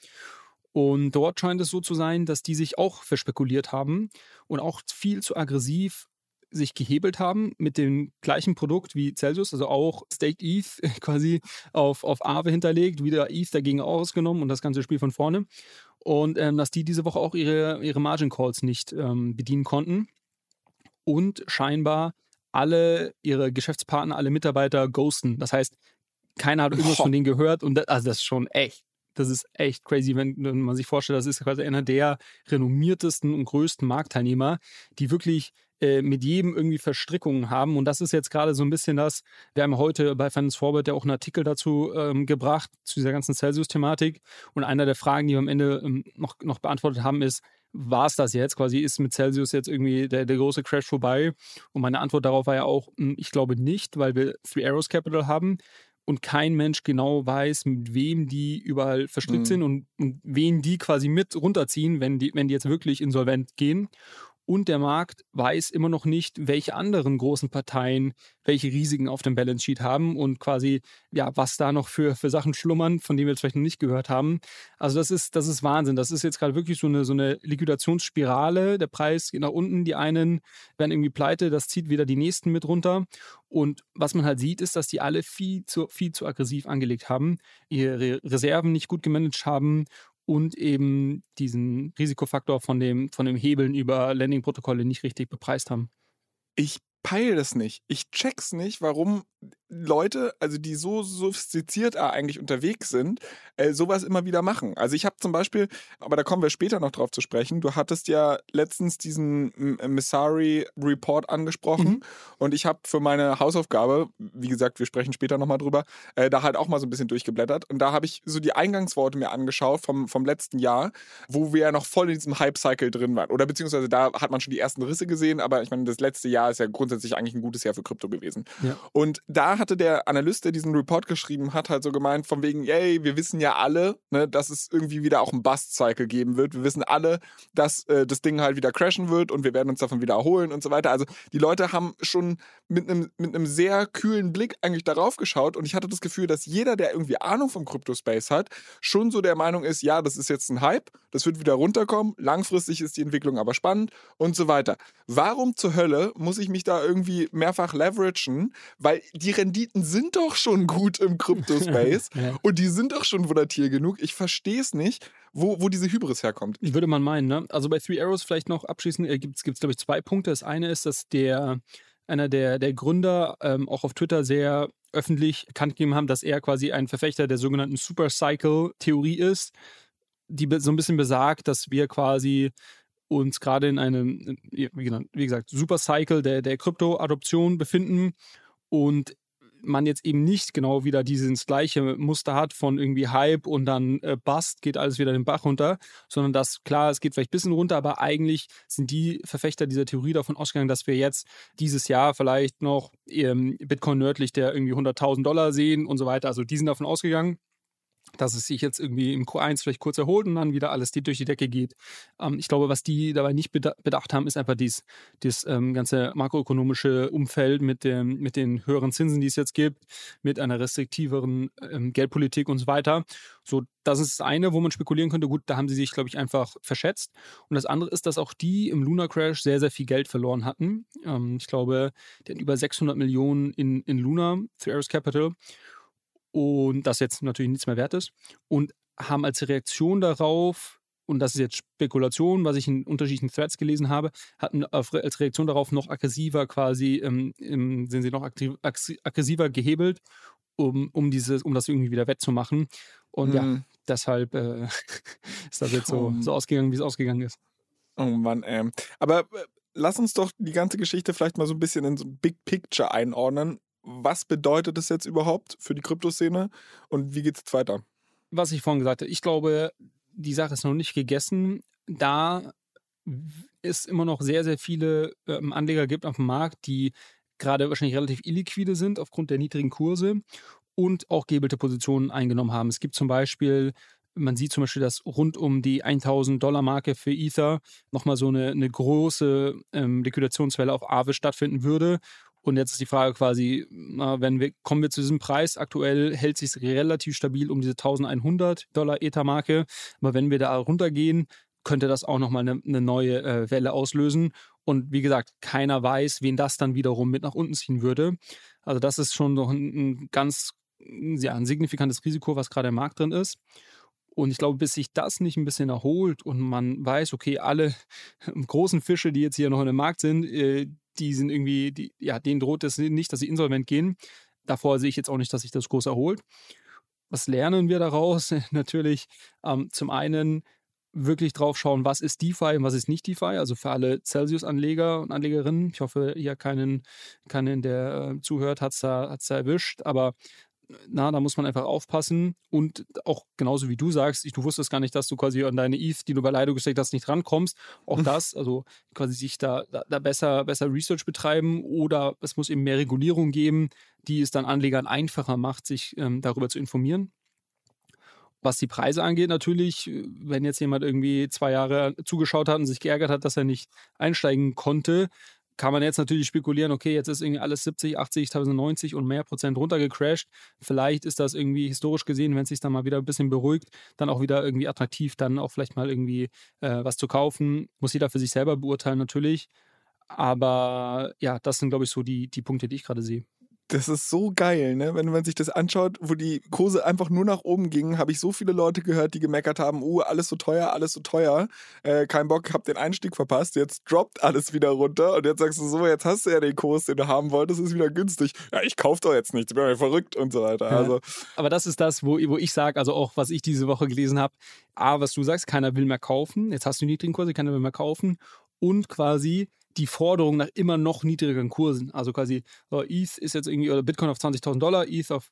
Und dort scheint es so zu sein, dass die sich auch verspekuliert haben und auch viel zu aggressiv sich gehebelt haben mit dem gleichen Produkt wie Celsius, also auch Staked ETH quasi auf, auf Aave hinterlegt, wieder ETH dagegen ausgenommen und das ganze Spiel von vorne. Und ähm, dass die diese Woche auch ihre, ihre Margin Calls nicht ähm, bedienen konnten und scheinbar alle ihre Geschäftspartner, alle Mitarbeiter ghosten. Das heißt, keiner hat irgendwas oh. von denen gehört und das, also das ist schon echt das ist echt crazy, wenn, wenn man sich vorstellt, das ist quasi einer der renommiertesten und größten Marktteilnehmer, die wirklich äh, mit jedem irgendwie Verstrickungen haben. Und das ist jetzt gerade so ein bisschen das, wir haben heute bei Finance Forward ja auch einen Artikel dazu ähm, gebracht, zu dieser ganzen Celsius-Thematik. Und einer der Fragen, die wir am Ende ähm, noch, noch beantwortet haben, ist, war es das jetzt? Quasi ist mit Celsius jetzt irgendwie der, der große Crash vorbei? Und meine Antwort darauf war ja auch, hm, ich glaube nicht, weil wir Three Arrows Capital haben und kein Mensch genau weiß, mit wem die überall verstrickt mhm. sind und, und wen die quasi mit runterziehen, wenn die, wenn die jetzt wirklich insolvent gehen und der Markt weiß immer noch nicht, welche anderen großen Parteien welche Risiken auf dem Balance Sheet haben und quasi, ja, was da noch für, für Sachen schlummern, von denen wir jetzt vielleicht noch nicht gehört haben. Also das ist, das ist Wahnsinn. Das ist jetzt gerade wirklich so eine, so eine Liquidationsspirale. Der Preis geht nach unten, die einen werden irgendwie pleite, das zieht wieder die nächsten mit runter. Und was man halt sieht, ist, dass die alle viel zu, viel zu aggressiv angelegt haben, ihre Reserven nicht gut gemanagt haben und eben diesen Risikofaktor von dem, von dem Hebeln über Landing-Protokolle nicht richtig bepreist haben. Ich peile das nicht. Ich check's nicht, warum Leute, also die so sophistiziert eigentlich unterwegs sind, äh, sowas immer wieder machen. Also ich habe zum Beispiel, aber da kommen wir später noch drauf zu sprechen, du hattest ja letztens diesen Missari Report angesprochen mhm. und ich habe für meine Hausaufgabe, wie gesagt, wir sprechen später nochmal drüber, äh, da halt auch mal so ein bisschen durchgeblättert und da habe ich so die Eingangsworte mir angeschaut vom, vom letzten Jahr, wo wir ja noch voll in diesem Hype-Cycle drin waren. Oder beziehungsweise da hat man schon die ersten Risse gesehen, aber ich meine, das letzte Jahr ist ja grundsätzlich eigentlich ein gutes Jahr für Krypto gewesen. Ja. Und da hatte der Analyst, der diesen Report geschrieben hat, halt so gemeint, von wegen, yay, wir wissen ja alle, ne, dass es irgendwie wieder auch einen Bust-Cycle geben wird. Wir wissen alle, dass äh, das Ding halt wieder crashen wird und wir werden uns davon wieder erholen und so weiter. Also die Leute haben schon mit einem mit einem sehr kühlen Blick eigentlich darauf geschaut und ich hatte das Gefühl, dass jeder, der irgendwie Ahnung vom Crypto-Space hat, schon so der Meinung ist, ja, das ist jetzt ein Hype, das wird wieder runterkommen, langfristig ist die Entwicklung aber spannend und so weiter. Warum zur Hölle muss ich mich da irgendwie mehrfach leveragen? Weil die Renditen sind doch schon gut im Crypto-Space ja. und die sind doch schon volatil genug. Ich verstehe es nicht, wo, wo diese Hybris herkommt. Ich würde man meinen, ne? Also bei Three Arrows vielleicht noch abschließend äh, gibt es, glaube ich, zwei Punkte. Das eine ist, dass der einer der, der Gründer ähm, auch auf Twitter sehr öffentlich bekannt gegeben haben, dass er quasi ein Verfechter der sogenannten Supercycle-Theorie ist, die so ein bisschen besagt, dass wir quasi uns gerade in einem, wie gesagt, Supercycle der, der Krypto-Adoption befinden und man jetzt eben nicht genau wieder dieses gleiche Muster hat von irgendwie Hype und dann äh, Bust, geht alles wieder den Bach runter, sondern dass, klar, es geht vielleicht ein bisschen runter, aber eigentlich sind die Verfechter dieser Theorie davon ausgegangen, dass wir jetzt dieses Jahr vielleicht noch ähm, Bitcoin nördlich der irgendwie 100.000 Dollar sehen und so weiter. Also die sind davon ausgegangen dass es sich jetzt irgendwie im Q1 vielleicht kurz erholt und dann wieder alles durch die Decke geht. Ähm, ich glaube, was die dabei nicht bedacht haben, ist einfach das ähm, ganze makroökonomische Umfeld mit, dem, mit den höheren Zinsen, die es jetzt gibt, mit einer restriktiveren ähm, Geldpolitik und so weiter. So, das ist das eine, wo man spekulieren könnte. Gut, da haben sie sich, glaube ich, einfach verschätzt. Und das andere ist, dass auch die im Luna Crash sehr, sehr viel Geld verloren hatten. Ähm, ich glaube, die hatten über 600 Millionen in, in Luna für Ares Capital und das jetzt natürlich nichts mehr wert ist und haben als Reaktion darauf und das ist jetzt Spekulation, was ich in unterschiedlichen Threads gelesen habe, hatten als Reaktion darauf noch aggressiver quasi, ähm, sind sie noch aggressiver gehebelt, um, um, dieses, um das irgendwie wieder wettzumachen. Und mhm. ja, deshalb äh, ist das jetzt so, so ausgegangen, wie es ausgegangen ist. Oh Mann, ey. Aber äh, lass uns doch die ganze Geschichte vielleicht mal so ein bisschen in so ein Big Picture einordnen. Was bedeutet das jetzt überhaupt für die Kryptoszene und wie geht es jetzt weiter? Was ich vorhin gesagt habe, ich glaube, die Sache ist noch nicht gegessen, da es immer noch sehr, sehr viele ähm, Anleger gibt auf dem Markt, die gerade wahrscheinlich relativ illiquide sind aufgrund der niedrigen Kurse und auch gebelte Positionen eingenommen haben. Es gibt zum Beispiel man sieht zum Beispiel, dass rund um die 1000 Dollar Marke für Ether nochmal so eine, eine große ähm, Liquidationswelle auf Aave stattfinden würde. Und jetzt ist die Frage quasi, wenn wir, kommen wir zu diesem Preis, aktuell hält sich relativ stabil um diese 1100 Dollar Ether-Marke. Aber wenn wir da runtergehen, könnte das auch nochmal eine, eine neue äh, Welle auslösen. Und wie gesagt, keiner weiß, wen das dann wiederum mit nach unten ziehen würde. Also das ist schon noch ein, ein ganz, ja, ein signifikantes Risiko, was gerade im Markt drin ist. Und ich glaube, bis sich das nicht ein bisschen erholt und man weiß, okay, alle großen Fische, die jetzt hier noch in dem Markt sind, äh, die sind irgendwie, die, ja, denen droht es nicht, dass sie insolvent gehen. Davor sehe ich jetzt auch nicht, dass sich das groß erholt. Was lernen wir daraus? Natürlich ähm, zum einen wirklich drauf schauen, was ist DeFi und was ist nicht DeFi. Also für alle Celsius-Anleger und Anlegerinnen. Ich hoffe, hier keinen, keinen der äh, zuhört, hat es da, da erwischt. Aber na, da muss man einfach aufpassen und auch genauso wie du sagst, ich, du wusstest gar nicht, dass du quasi an deine ETH, die du bei Leido gesteckt hast, nicht rankommst. Auch mhm. das, also quasi sich da, da, da, besser, besser Research betreiben oder es muss eben mehr Regulierung geben, die es dann Anlegern einfacher macht, sich ähm, darüber zu informieren. Was die Preise angeht, natürlich, wenn jetzt jemand irgendwie zwei Jahre zugeschaut hat und sich geärgert hat, dass er nicht einsteigen konnte, kann man jetzt natürlich spekulieren, okay, jetzt ist irgendwie alles 70, 80, 1090 und mehr Prozent runtergecrashed. Vielleicht ist das irgendwie historisch gesehen, wenn es sich dann mal wieder ein bisschen beruhigt, dann auch wieder irgendwie attraktiv, dann auch vielleicht mal irgendwie äh, was zu kaufen. Muss jeder für sich selber beurteilen natürlich. Aber ja, das sind, glaube ich, so die, die Punkte, die ich gerade sehe. Das ist so geil, ne? Wenn man sich das anschaut, wo die Kurse einfach nur nach oben gingen, habe ich so viele Leute gehört, die gemeckert haben, uh, alles so teuer, alles so teuer, äh, kein Bock, hab den Einstieg verpasst, jetzt droppt alles wieder runter und jetzt sagst du so, jetzt hast du ja den Kurs, den du haben wolltest, ist wieder günstig. Ja, ich kauf doch jetzt nichts, ich bin ja verrückt und so weiter. Also. Aber das ist das, wo, wo ich sage, also auch was ich diese Woche gelesen habe, A, was du sagst, keiner will mehr kaufen, jetzt hast du niedrigen Kurse, keiner will mehr kaufen und quasi die Forderung nach immer noch niedrigeren Kursen. Also quasi, so, ETH ist jetzt irgendwie, oder Bitcoin auf 20.000 Dollar, ETH auf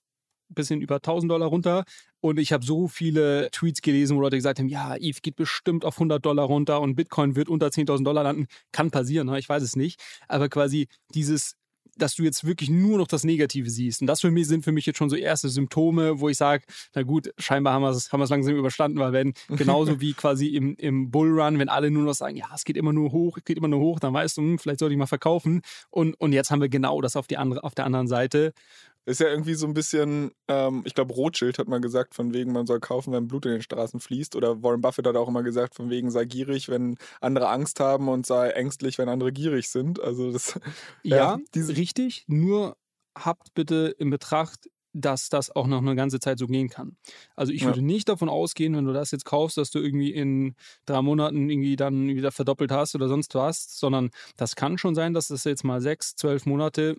ein bisschen über 1000 Dollar runter. Und ich habe so viele Tweets gelesen, wo Leute gesagt haben, ja, ETH geht bestimmt auf 100 Dollar runter und Bitcoin wird unter 10.000 Dollar landen. Kann passieren, ne? ich weiß es nicht. Aber quasi dieses dass du jetzt wirklich nur noch das Negative siehst. Und das für mich sind für mich jetzt schon so erste Symptome, wo ich sage, na gut, scheinbar haben wir es haben langsam überstanden, weil wenn genauso wie quasi im, im Bullrun, wenn alle nur noch sagen, ja, es geht immer nur hoch, es geht immer nur hoch, dann weißt du, hm, vielleicht sollte ich mal verkaufen. Und, und jetzt haben wir genau das auf, die andere, auf der anderen Seite. Ist ja irgendwie so ein bisschen, ähm, ich glaube, Rothschild hat mal gesagt, von wegen, man soll kaufen, wenn Blut in den Straßen fließt. Oder Warren Buffett hat auch immer gesagt, von wegen, sei gierig, wenn andere Angst haben und sei ängstlich, wenn andere gierig sind. Also das. Ja, ja richtig. Nur habt bitte in Betracht, dass das auch noch eine ganze Zeit so gehen kann. Also ich würde ja. nicht davon ausgehen, wenn du das jetzt kaufst, dass du irgendwie in drei Monaten irgendwie dann wieder verdoppelt hast oder sonst was, sondern das kann schon sein, dass das jetzt mal sechs, zwölf Monate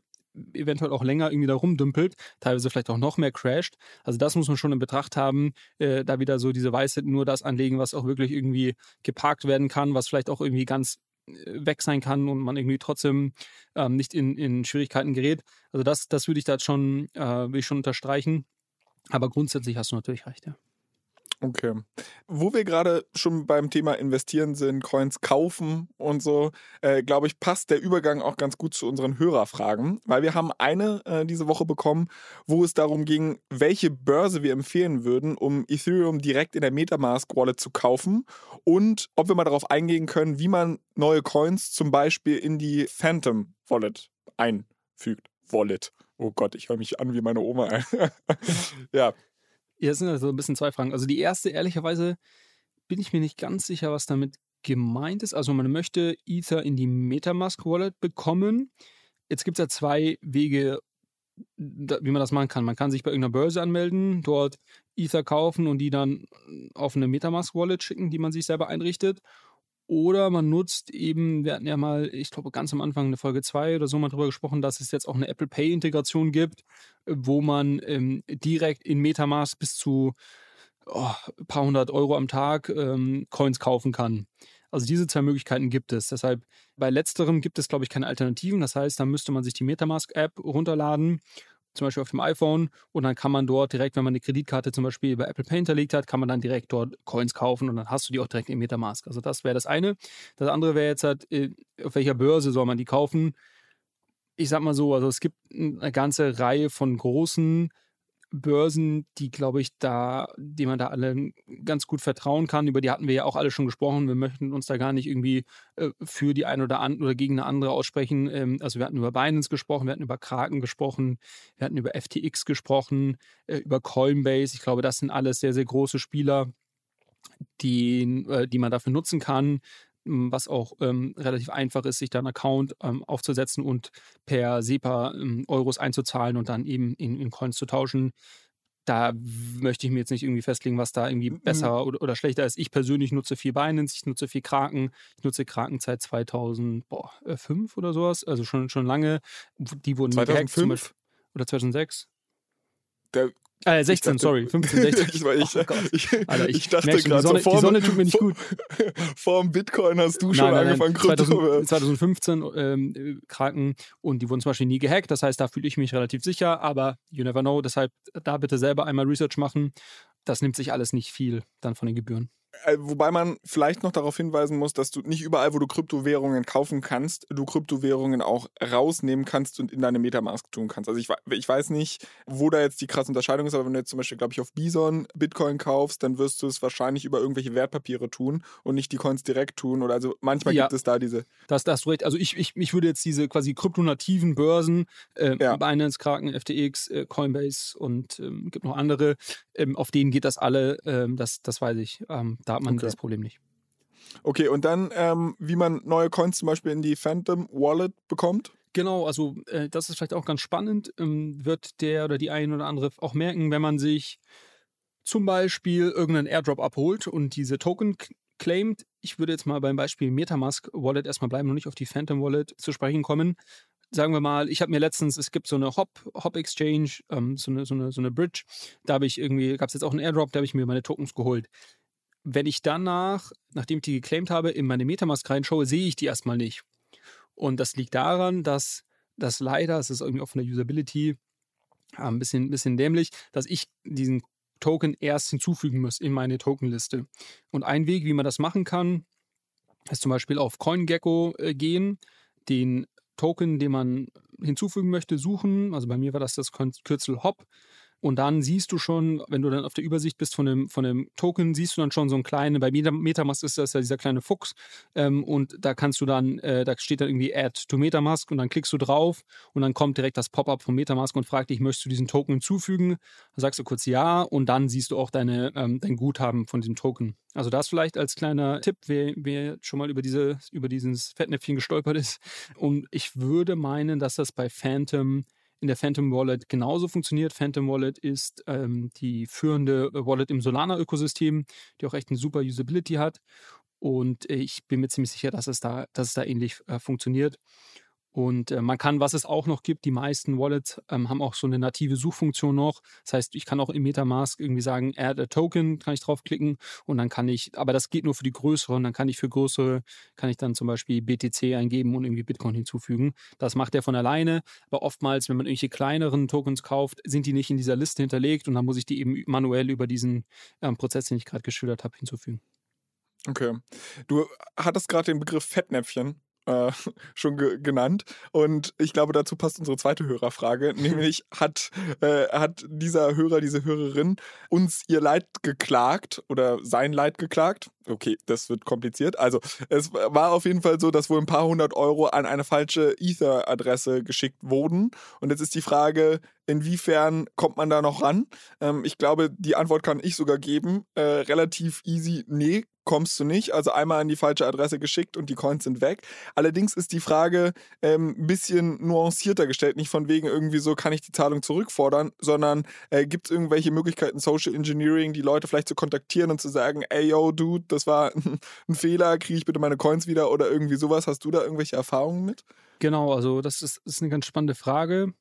eventuell auch länger irgendwie da rumdümpelt, teilweise vielleicht auch noch mehr crasht. Also das muss man schon in Betracht haben, äh, da wieder so diese Weisheit nur das anlegen, was auch wirklich irgendwie geparkt werden kann, was vielleicht auch irgendwie ganz äh, weg sein kann und man irgendwie trotzdem ähm, nicht in, in Schwierigkeiten gerät. Also das, das würde ich da schon, äh, will ich schon unterstreichen. Aber grundsätzlich hast du natürlich recht, ja. Okay. Wo wir gerade schon beim Thema Investieren sind, Coins kaufen und so, äh, glaube ich, passt der Übergang auch ganz gut zu unseren Hörerfragen, weil wir haben eine äh, diese Woche bekommen, wo es darum ging, welche Börse wir empfehlen würden, um Ethereum direkt in der Metamask Wallet zu kaufen und ob wir mal darauf eingehen können, wie man neue Coins zum Beispiel in die Phantom Wallet einfügt. Wallet. Oh Gott, ich höre mich an wie meine Oma. ja, ja, es sind also ein bisschen zwei Fragen. Also die erste, ehrlicherweise, bin ich mir nicht ganz sicher, was damit gemeint ist. Also man möchte Ether in die Metamask Wallet bekommen. Jetzt gibt es ja zwei Wege, wie man das machen kann. Man kann sich bei irgendeiner Börse anmelden, dort Ether kaufen und die dann auf eine Metamask-Wallet schicken, die man sich selber einrichtet. Oder man nutzt eben, wir hatten ja mal, ich glaube, ganz am Anfang eine Folge 2 oder so mal drüber gesprochen, dass es jetzt auch eine Apple Pay-Integration gibt, wo man ähm, direkt in Metamask bis zu oh, ein paar hundert Euro am Tag ähm, Coins kaufen kann. Also diese zwei Möglichkeiten gibt es. Deshalb bei letzterem gibt es, glaube ich, keine Alternativen. Das heißt, da müsste man sich die Metamask-App runterladen, zum Beispiel auf dem iPhone, und dann kann man dort direkt, wenn man eine Kreditkarte zum Beispiel bei Apple Pay hinterlegt hat, kann man dann direkt dort Coins kaufen und dann hast du die auch direkt in Metamask. Also das wäre das eine. Das andere wäre jetzt halt, äh, auf welcher Börse soll man die kaufen? Ich sag mal so, also es gibt eine ganze Reihe von großen Börsen, die, glaube ich, da, die man da alle ganz gut vertrauen kann. Über die hatten wir ja auch alle schon gesprochen. Wir möchten uns da gar nicht irgendwie äh, für die eine oder andere oder gegen eine andere aussprechen. Ähm, also wir hatten über Binance gesprochen, wir hatten über Kraken gesprochen, wir hatten über FTX gesprochen, äh, über Coinbase. Ich glaube, das sind alles sehr, sehr große Spieler, die, äh, die man dafür nutzen kann was auch ähm, relativ einfach ist, sich da einen Account ähm, aufzusetzen und per SEPA ähm, Euros einzuzahlen und dann eben in, in Coins zu tauschen. Da möchte ich mir jetzt nicht irgendwie festlegen, was da irgendwie besser oder, oder, schlechter ist. Ich persönlich nutze viel Binance, ich nutze viel Kraken. Ich nutze Kraken seit 2005 äh, oder sowas, also schon, schon lange. Die wurden 2005? Gehackt, oder 2006. Der äh, 16, dachte, sorry, 15, 16. ich, ich, oh ich, Alter, ich, dachte gerade, die, Sonne, so die Sonne tut mir nicht gut. Vor dem Bitcoin hast du schon nein, nein, angefangen, Krypto. 2015 ähm, Kraken und die wurden zum Beispiel nie gehackt. Das heißt, da fühle ich mich relativ sicher, aber you never know. Deshalb da bitte selber einmal Research machen. Das nimmt sich alles nicht viel dann von den Gebühren. Äh, wobei man vielleicht noch darauf hinweisen muss, dass du nicht überall, wo du Kryptowährungen kaufen kannst, du Kryptowährungen auch rausnehmen kannst und in deine Metamask tun kannst. Also ich, ich weiß nicht, wo da jetzt die krasse Unterscheidung ist, aber wenn du jetzt zum Beispiel, glaube ich, auf Bison Bitcoin kaufst, dann wirst du es wahrscheinlich über irgendwelche Wertpapiere tun und nicht die Coins direkt tun. Oder also manchmal ja, gibt es da diese. Das, das hast du recht. Also ich, ich, ich würde jetzt diese quasi kryptonativen Börsen, äh, ja. Binance, Kraken, FTX, äh, Coinbase und ähm, gibt noch andere, ähm, auf denen geht das alle, ähm, das, das weiß ich. Ähm, da hat man okay. das Problem nicht. Okay, und dann, ähm, wie man neue Coins zum Beispiel in die Phantom Wallet bekommt? Genau, also äh, das ist vielleicht auch ganz spannend. Ähm, wird der oder die ein oder andere auch merken, wenn man sich zum Beispiel irgendeinen Airdrop abholt und diese Token claimt. Ich würde jetzt mal beim Beispiel Metamask Wallet erstmal bleiben und nicht auf die Phantom Wallet zu sprechen kommen. Sagen wir mal, ich habe mir letztens, es gibt so eine Hop, Hop Exchange, ähm, so, eine, so, eine, so eine Bridge, da habe ich irgendwie, gab es jetzt auch einen Airdrop, da habe ich mir meine Tokens geholt wenn ich danach, nachdem ich die geclaimed habe, in meine Metamask reinschaue, sehe ich die erstmal nicht. Und das liegt daran, dass das leider, es ist irgendwie auch von der Usability äh, ein bisschen, bisschen dämlich, dass ich diesen Token erst hinzufügen muss in meine Tokenliste. Und ein Weg, wie man das machen kann, ist zum Beispiel auf CoinGecko äh, gehen, den Token, den man hinzufügen möchte, suchen. Also bei mir war das das Kürzel HOP und dann siehst du schon, wenn du dann auf der Übersicht bist von dem, von dem Token, siehst du dann schon so einen kleinen, bei Metamask ist das ja dieser kleine Fuchs. Ähm, und da kannst du dann, äh, da steht dann irgendwie Add to Metamask und dann klickst du drauf und dann kommt direkt das Pop-up von Metamask und fragt dich, möchtest du diesen Token hinzufügen? Dann sagst du kurz ja und dann siehst du auch deine, ähm, dein Guthaben von diesem Token. Also das vielleicht als kleiner Tipp, wer, wer schon mal über, diese, über dieses Fettnäpfchen gestolpert ist. Und ich würde meinen, dass das bei Phantom in der Phantom Wallet genauso funktioniert. Phantom Wallet ist ähm, die führende Wallet im Solana-Ökosystem, die auch echt eine super Usability hat. Und ich bin mir ziemlich sicher, dass es da, dass es da ähnlich äh, funktioniert. Und äh, man kann, was es auch noch gibt, die meisten Wallets ähm, haben auch so eine native Suchfunktion noch. Das heißt, ich kann auch im Metamask irgendwie sagen, add a token, kann ich draufklicken und dann kann ich, aber das geht nur für die größeren, dann kann ich für größere, kann ich dann zum Beispiel BTC eingeben und irgendwie Bitcoin hinzufügen. Das macht er von alleine, aber oftmals, wenn man irgendwelche kleineren Tokens kauft, sind die nicht in dieser Liste hinterlegt und dann muss ich die eben manuell über diesen ähm, Prozess, den ich gerade geschildert habe, hinzufügen. Okay. Du hattest gerade den Begriff Fettnäpfchen äh, schon ge genannt. Und ich glaube, dazu passt unsere zweite Hörerfrage, nämlich hat, äh, hat dieser Hörer, diese Hörerin uns ihr Leid geklagt oder sein Leid geklagt. Okay, das wird kompliziert. Also es war auf jeden Fall so, dass wohl ein paar hundert Euro an eine falsche Ether-Adresse geschickt wurden. Und jetzt ist die Frage, Inwiefern kommt man da noch ran? Ähm, ich glaube, die Antwort kann ich sogar geben. Äh, relativ easy, nee, kommst du nicht. Also einmal an die falsche Adresse geschickt und die Coins sind weg. Allerdings ist die Frage ähm, ein bisschen nuancierter gestellt. Nicht von wegen irgendwie so, kann ich die Zahlung zurückfordern, sondern äh, gibt es irgendwelche Möglichkeiten, Social Engineering, die Leute vielleicht zu kontaktieren und zu sagen, ey yo, Dude, das war ein Fehler, kriege ich bitte meine Coins wieder oder irgendwie sowas. Hast du da irgendwelche Erfahrungen mit? Genau, also das ist, ist eine ganz spannende Frage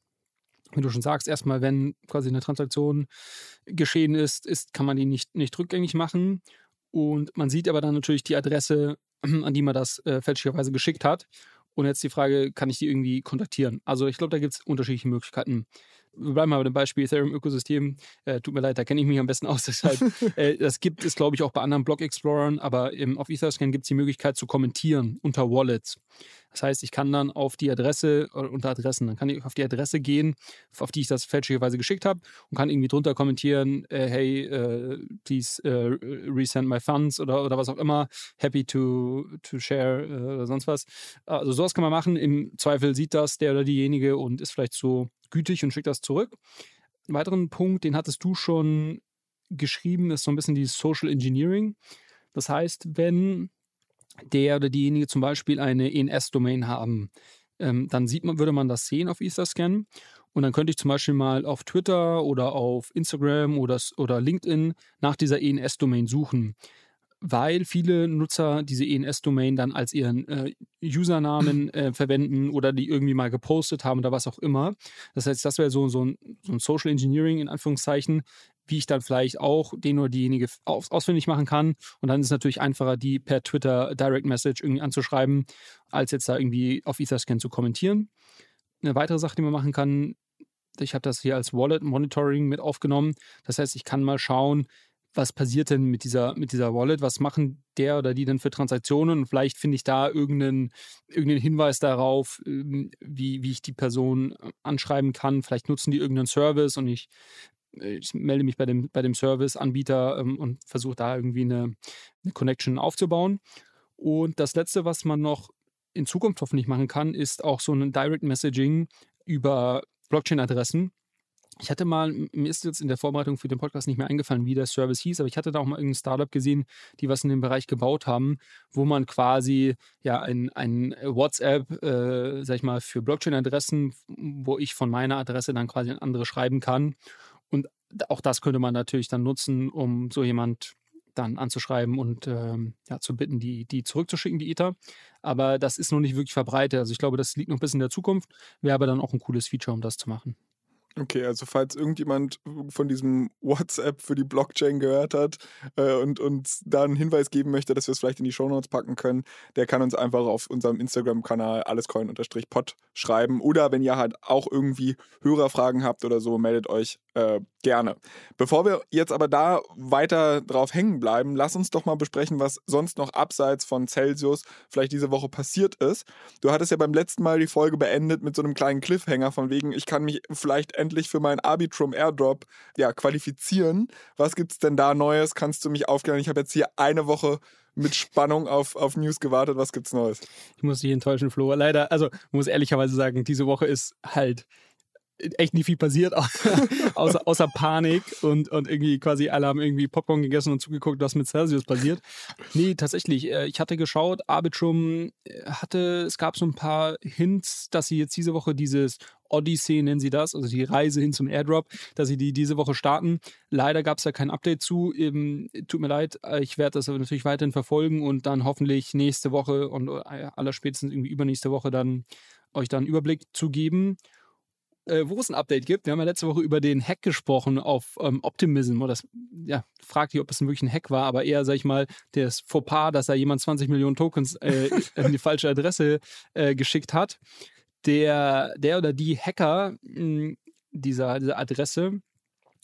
wie du schon sagst, erstmal, wenn quasi eine Transaktion geschehen ist, ist kann man die nicht, nicht rückgängig machen. Und man sieht aber dann natürlich die Adresse, an die man das äh, fälschlicherweise geschickt hat. Und jetzt die Frage, kann ich die irgendwie kontaktieren? Also ich glaube, da gibt es unterschiedliche Möglichkeiten. Wir bleiben mal bei dem Beispiel Ethereum-Ökosystem. Äh, tut mir leid, da kenne ich mich am besten aus. Deshalb, äh, das gibt es, glaube ich, auch bei anderen Block-Explorern, aber im, auf Etherscan gibt es die Möglichkeit zu kommentieren unter Wallets. Das heißt, ich kann dann auf die Adresse, äh, unter Adressen, dann kann ich auf die Adresse gehen, auf die ich das fälschlicherweise geschickt habe und kann irgendwie drunter kommentieren, äh, hey, äh, please äh, resend my funds oder, oder was auch immer, happy to, to share äh, oder sonst was. Also sowas kann man machen. Im Zweifel sieht das der oder diejenige und ist vielleicht so gütig und schickt das zurück. Einen weiteren Punkt, den hattest du schon geschrieben, ist so ein bisschen die Social Engineering. Das heißt, wenn der oder diejenige zum Beispiel eine ENS-Domain haben, ähm, dann sieht man, würde man das sehen auf Etherscan. Und dann könnte ich zum Beispiel mal auf Twitter oder auf Instagram oder, oder LinkedIn nach dieser ENS-Domain suchen, weil viele Nutzer diese ENS-Domain dann als ihren äh, Usernamen äh, verwenden oder die irgendwie mal gepostet haben oder was auch immer. Das heißt, das wäre so, so, ein, so ein Social Engineering in Anführungszeichen, wie ich dann vielleicht auch den oder diejenige aus, ausfindig machen kann. Und dann ist es natürlich einfacher, die per Twitter Direct Message irgendwie anzuschreiben, als jetzt da irgendwie auf Etherscan zu kommentieren. Eine weitere Sache, die man machen kann, ich habe das hier als Wallet Monitoring mit aufgenommen. Das heißt, ich kann mal schauen, was passiert denn mit dieser, mit dieser Wallet? Was machen der oder die denn für Transaktionen? Und vielleicht finde ich da irgendeinen, irgendeinen Hinweis darauf, ähm, wie, wie ich die Person äh, anschreiben kann. Vielleicht nutzen die irgendeinen Service und ich ich melde mich bei dem, bei dem Service-Anbieter ähm, und versuche da irgendwie eine, eine Connection aufzubauen. Und das Letzte, was man noch in Zukunft hoffentlich machen kann, ist auch so ein Direct Messaging über Blockchain-Adressen. Ich hatte mal, mir ist jetzt in der Vorbereitung für den Podcast nicht mehr eingefallen, wie der Service hieß, aber ich hatte da auch mal irgendein Startup gesehen, die was in dem Bereich gebaut haben, wo man quasi ja ein, ein WhatsApp, äh, sag ich mal, für Blockchain-Adressen, wo ich von meiner Adresse dann quasi an andere schreiben kann auch das könnte man natürlich dann nutzen, um so jemand dann anzuschreiben und ähm, ja, zu bitten, die, die zurückzuschicken, die Ether. Aber das ist noch nicht wirklich verbreitet. Also ich glaube, das liegt noch ein bisschen in der Zukunft, wäre aber dann auch ein cooles Feature, um das zu machen. Okay, also falls irgendjemand von diesem WhatsApp für die Blockchain gehört hat äh, und uns da einen Hinweis geben möchte, dass wir es vielleicht in die Shownotes packen können, der kann uns einfach auf unserem Instagram-Kanal allescoin-pod schreiben. Oder wenn ihr halt auch irgendwie Hörerfragen habt oder so, meldet euch äh, gerne. Bevor wir jetzt aber da weiter drauf hängen bleiben, lass uns doch mal besprechen, was sonst noch abseits von Celsius vielleicht diese Woche passiert ist. Du hattest ja beim letzten Mal die Folge beendet mit so einem kleinen Cliffhanger von wegen, ich kann mich vielleicht endlich für meinen Arbitrum Airdrop ja, qualifizieren. Was gibt es denn da Neues? Kannst du mich aufklären? Ich habe jetzt hier eine Woche mit Spannung auf, auf News gewartet. Was gibt's Neues? Ich muss dich enttäuschen, Flo. Leider, also muss ehrlicherweise sagen, diese Woche ist halt echt nie viel passiert, außer, außer Panik und, und irgendwie quasi alle haben irgendwie Popcorn gegessen und zugeguckt, was mit Celsius passiert. Nee, tatsächlich, äh, ich hatte geschaut, Arbitrum äh, hatte, es gab so ein paar Hints, dass sie jetzt diese Woche dieses Odyssey nennen sie das, also die Reise hin zum Airdrop, dass sie die diese Woche starten. Leider gab es da kein Update zu. Eben, tut mir leid, äh, ich werde das aber natürlich weiterhin verfolgen und dann hoffentlich nächste Woche und allerspätestens irgendwie übernächste Woche dann euch dann einen Überblick zu geben äh, wo es ein Update gibt. Wir haben ja letzte Woche über den Hack gesprochen auf ähm, Optimism. Oder das, ja, fragt ihr, ob es wirklich ein Hack war, aber eher, sag ich mal, das Fauxpas, dass da jemand 20 Millionen Tokens äh, in die falsche Adresse äh, geschickt hat. Der, der oder die Hacker hm, dieser, dieser Adresse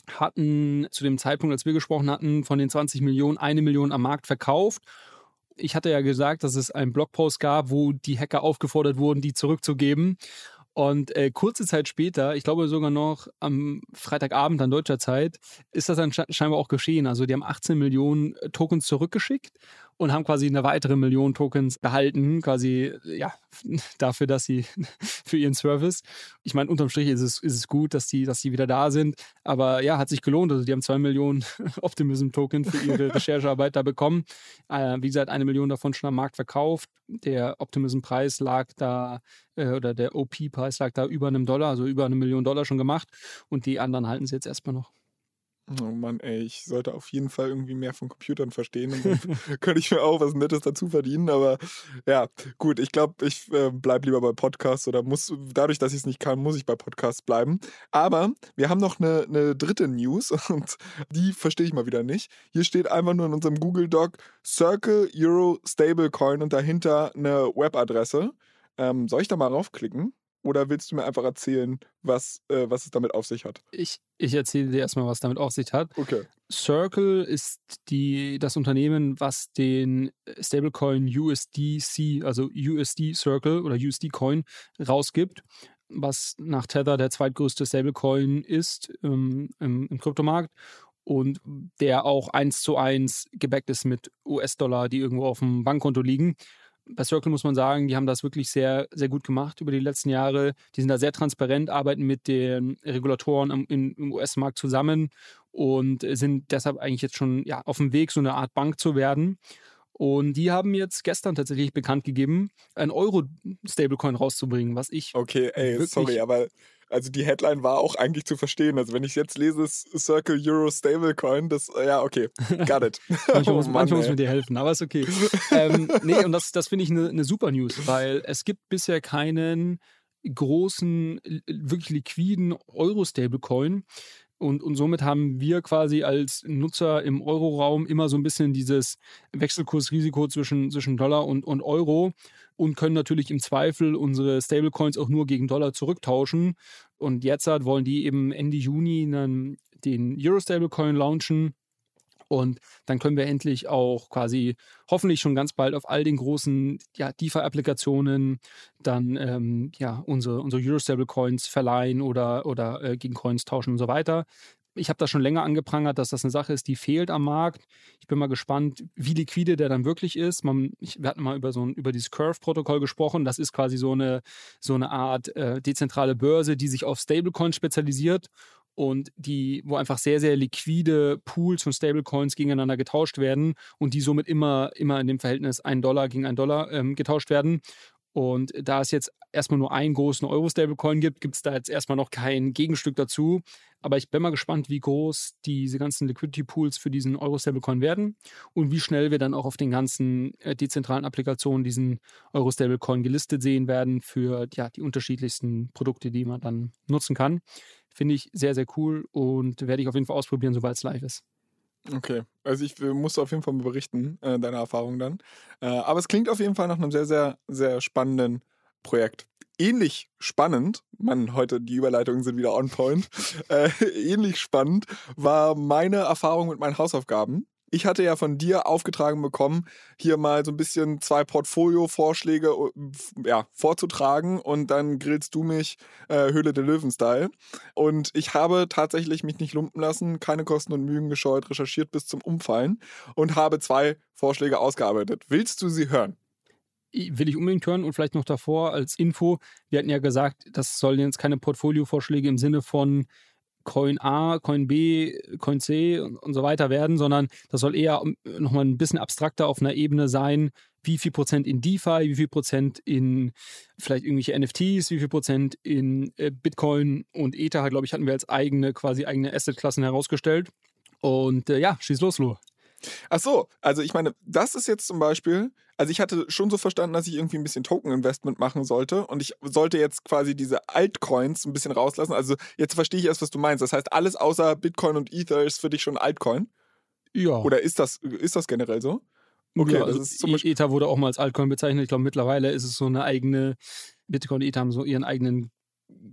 hatten zu dem Zeitpunkt, als wir gesprochen hatten, von den 20 Millionen eine Million am Markt verkauft ich hatte ja gesagt, dass es einen Blogpost gab, wo die Hacker aufgefordert wurden, die zurückzugeben. Und äh, kurze Zeit später, ich glaube sogar noch am Freitagabend an deutscher Zeit, ist das dann scheinbar auch geschehen. Also die haben 18 Millionen äh, Tokens zurückgeschickt und haben quasi eine weitere Million Tokens behalten, quasi ja dafür, dass sie für ihren Service. Ich meine, unterm Strich ist es, ist es gut, dass die, dass die wieder da sind, aber ja, hat sich gelohnt. Also die haben zwei Millionen Optimism Token für ihre Recherchearbeit da bekommen. Äh, wie gesagt, eine Million davon schon am Markt verkauft. Der Optimism Preis lag da äh, oder der OP Preis lag da über einem Dollar, also über eine Million Dollar schon gemacht und die anderen halten sie jetzt erstmal noch. Oh Mann, ey, ich sollte auf jeden Fall irgendwie mehr von Computern verstehen und könnte ich mir auch was Nettes dazu verdienen. Aber ja, gut, ich glaube, ich äh, bleibe lieber bei Podcasts oder muss, dadurch, dass ich es nicht kann, muss ich bei Podcasts bleiben. Aber wir haben noch eine, eine dritte News und die verstehe ich mal wieder nicht. Hier steht einfach nur in unserem Google Doc Circle Euro Stablecoin und dahinter eine Webadresse. Ähm, soll ich da mal raufklicken? Oder willst du mir einfach erzählen, was, äh, was es damit auf sich hat? Ich, ich erzähle dir erstmal, was damit auf sich hat. Okay. Circle ist die, das Unternehmen, was den Stablecoin USDC, also USD Circle oder USD Coin rausgibt, was nach Tether der zweitgrößte Stablecoin ist ähm, im, im Kryptomarkt und der auch eins zu eins gebackt ist mit US-Dollar, die irgendwo auf dem Bankkonto liegen bei Circle muss man sagen, die haben das wirklich sehr, sehr gut gemacht über die letzten Jahre. Die sind da sehr transparent, arbeiten mit den Regulatoren im, im US-Markt zusammen und sind deshalb eigentlich jetzt schon ja, auf dem Weg, so eine Art Bank zu werden. Und die haben jetzt gestern tatsächlich bekannt gegeben, ein Euro-Stablecoin rauszubringen, was ich. Okay, ey, sorry, aber also die Headline war auch eigentlich zu verstehen. Also wenn ich jetzt lese, Circle Euro Stablecoin, das, äh, ja, okay, got it. manchmal, muss, oh manchmal muss man dir helfen, aber ist okay. ähm, nee, und das, das finde ich eine ne super News, weil es gibt bisher keinen großen, wirklich liquiden Euro-Stablecoin. Und, und somit haben wir quasi als Nutzer im Euroraum immer so ein bisschen dieses Wechselkursrisiko zwischen, zwischen Dollar und, und Euro und können natürlich im Zweifel unsere Stablecoins auch nur gegen Dollar zurücktauschen. Und jetzt wollen die eben Ende Juni einen, den Euro-Stablecoin launchen. Und dann können wir endlich auch quasi hoffentlich schon ganz bald auf all den großen ja, DeFi-Applikationen dann ähm, ja, unsere, unsere Euro-Stable-Coins verleihen oder, oder äh, gegen Coins tauschen und so weiter. Ich habe das schon länger angeprangert, dass das eine Sache ist, die fehlt am Markt. Ich bin mal gespannt, wie liquide der dann wirklich ist. Man, ich, wir hatten mal über so ein, über dieses Curve-Protokoll gesprochen. Das ist quasi so eine, so eine Art äh, dezentrale Börse, die sich auf Stablecoins spezialisiert und die, wo einfach sehr, sehr liquide Pools von Stablecoins gegeneinander getauscht werden und die somit immer, immer in dem Verhältnis ein Dollar gegen ein Dollar ähm, getauscht werden. Und da es jetzt erstmal nur einen großen Euro-Stablecoin gibt, gibt es da jetzt erstmal noch kein Gegenstück dazu. Aber ich bin mal gespannt, wie groß diese ganzen Liquidity-Pools für diesen Euro-Stablecoin werden und wie schnell wir dann auch auf den ganzen äh, dezentralen Applikationen diesen Euro-Stablecoin gelistet sehen werden für ja, die unterschiedlichsten Produkte, die man dann nutzen kann. Finde ich sehr, sehr cool und werde ich auf jeden Fall ausprobieren, sobald es live ist. Okay, also ich muss auf jeden Fall mal berichten, äh, deine Erfahrung dann. Äh, aber es klingt auf jeden Fall nach einem sehr, sehr, sehr spannenden Projekt. Ähnlich spannend, man, heute die Überleitungen sind wieder on point, äh, ähnlich spannend war meine Erfahrung mit meinen Hausaufgaben ich hatte ja von dir aufgetragen bekommen, hier mal so ein bisschen zwei Portfolio-Vorschläge äh, ja, vorzutragen und dann grillst du mich äh, Höhle der Löwen-Style. Und ich habe tatsächlich mich nicht lumpen lassen, keine Kosten und Mühen gescheut, recherchiert bis zum Umfallen und habe zwei Vorschläge ausgearbeitet. Willst du sie hören? will ich unbedingt hören und vielleicht noch davor als Info, wir hatten ja gesagt, das sollen jetzt keine Portfolio-Vorschläge im Sinne von Coin A, Coin B, Coin C und, und so weiter werden, sondern das soll eher nochmal ein bisschen abstrakter auf einer Ebene sein, wie viel Prozent in DeFi, wie viel Prozent in vielleicht irgendwelche NFTs, wie viel Prozent in äh, Bitcoin und Ether, glaube ich, hatten wir als eigene, quasi eigene Assetklassen herausgestellt. Und äh, ja, schieß los, Lu. Ach so, also ich meine, das ist jetzt zum Beispiel, also ich hatte schon so verstanden, dass ich irgendwie ein bisschen Token-Investment machen sollte und ich sollte jetzt quasi diese Altcoins ein bisschen rauslassen. Also jetzt verstehe ich erst, was du meinst. Das heißt, alles außer Bitcoin und Ether ist für dich schon Altcoin? Ja. Oder ist das, ist das generell so? Okay, ja, also Ether wurde auch mal als Altcoin bezeichnet. Ich glaube, mittlerweile ist es so eine eigene, Bitcoin und Ether haben so ihren eigenen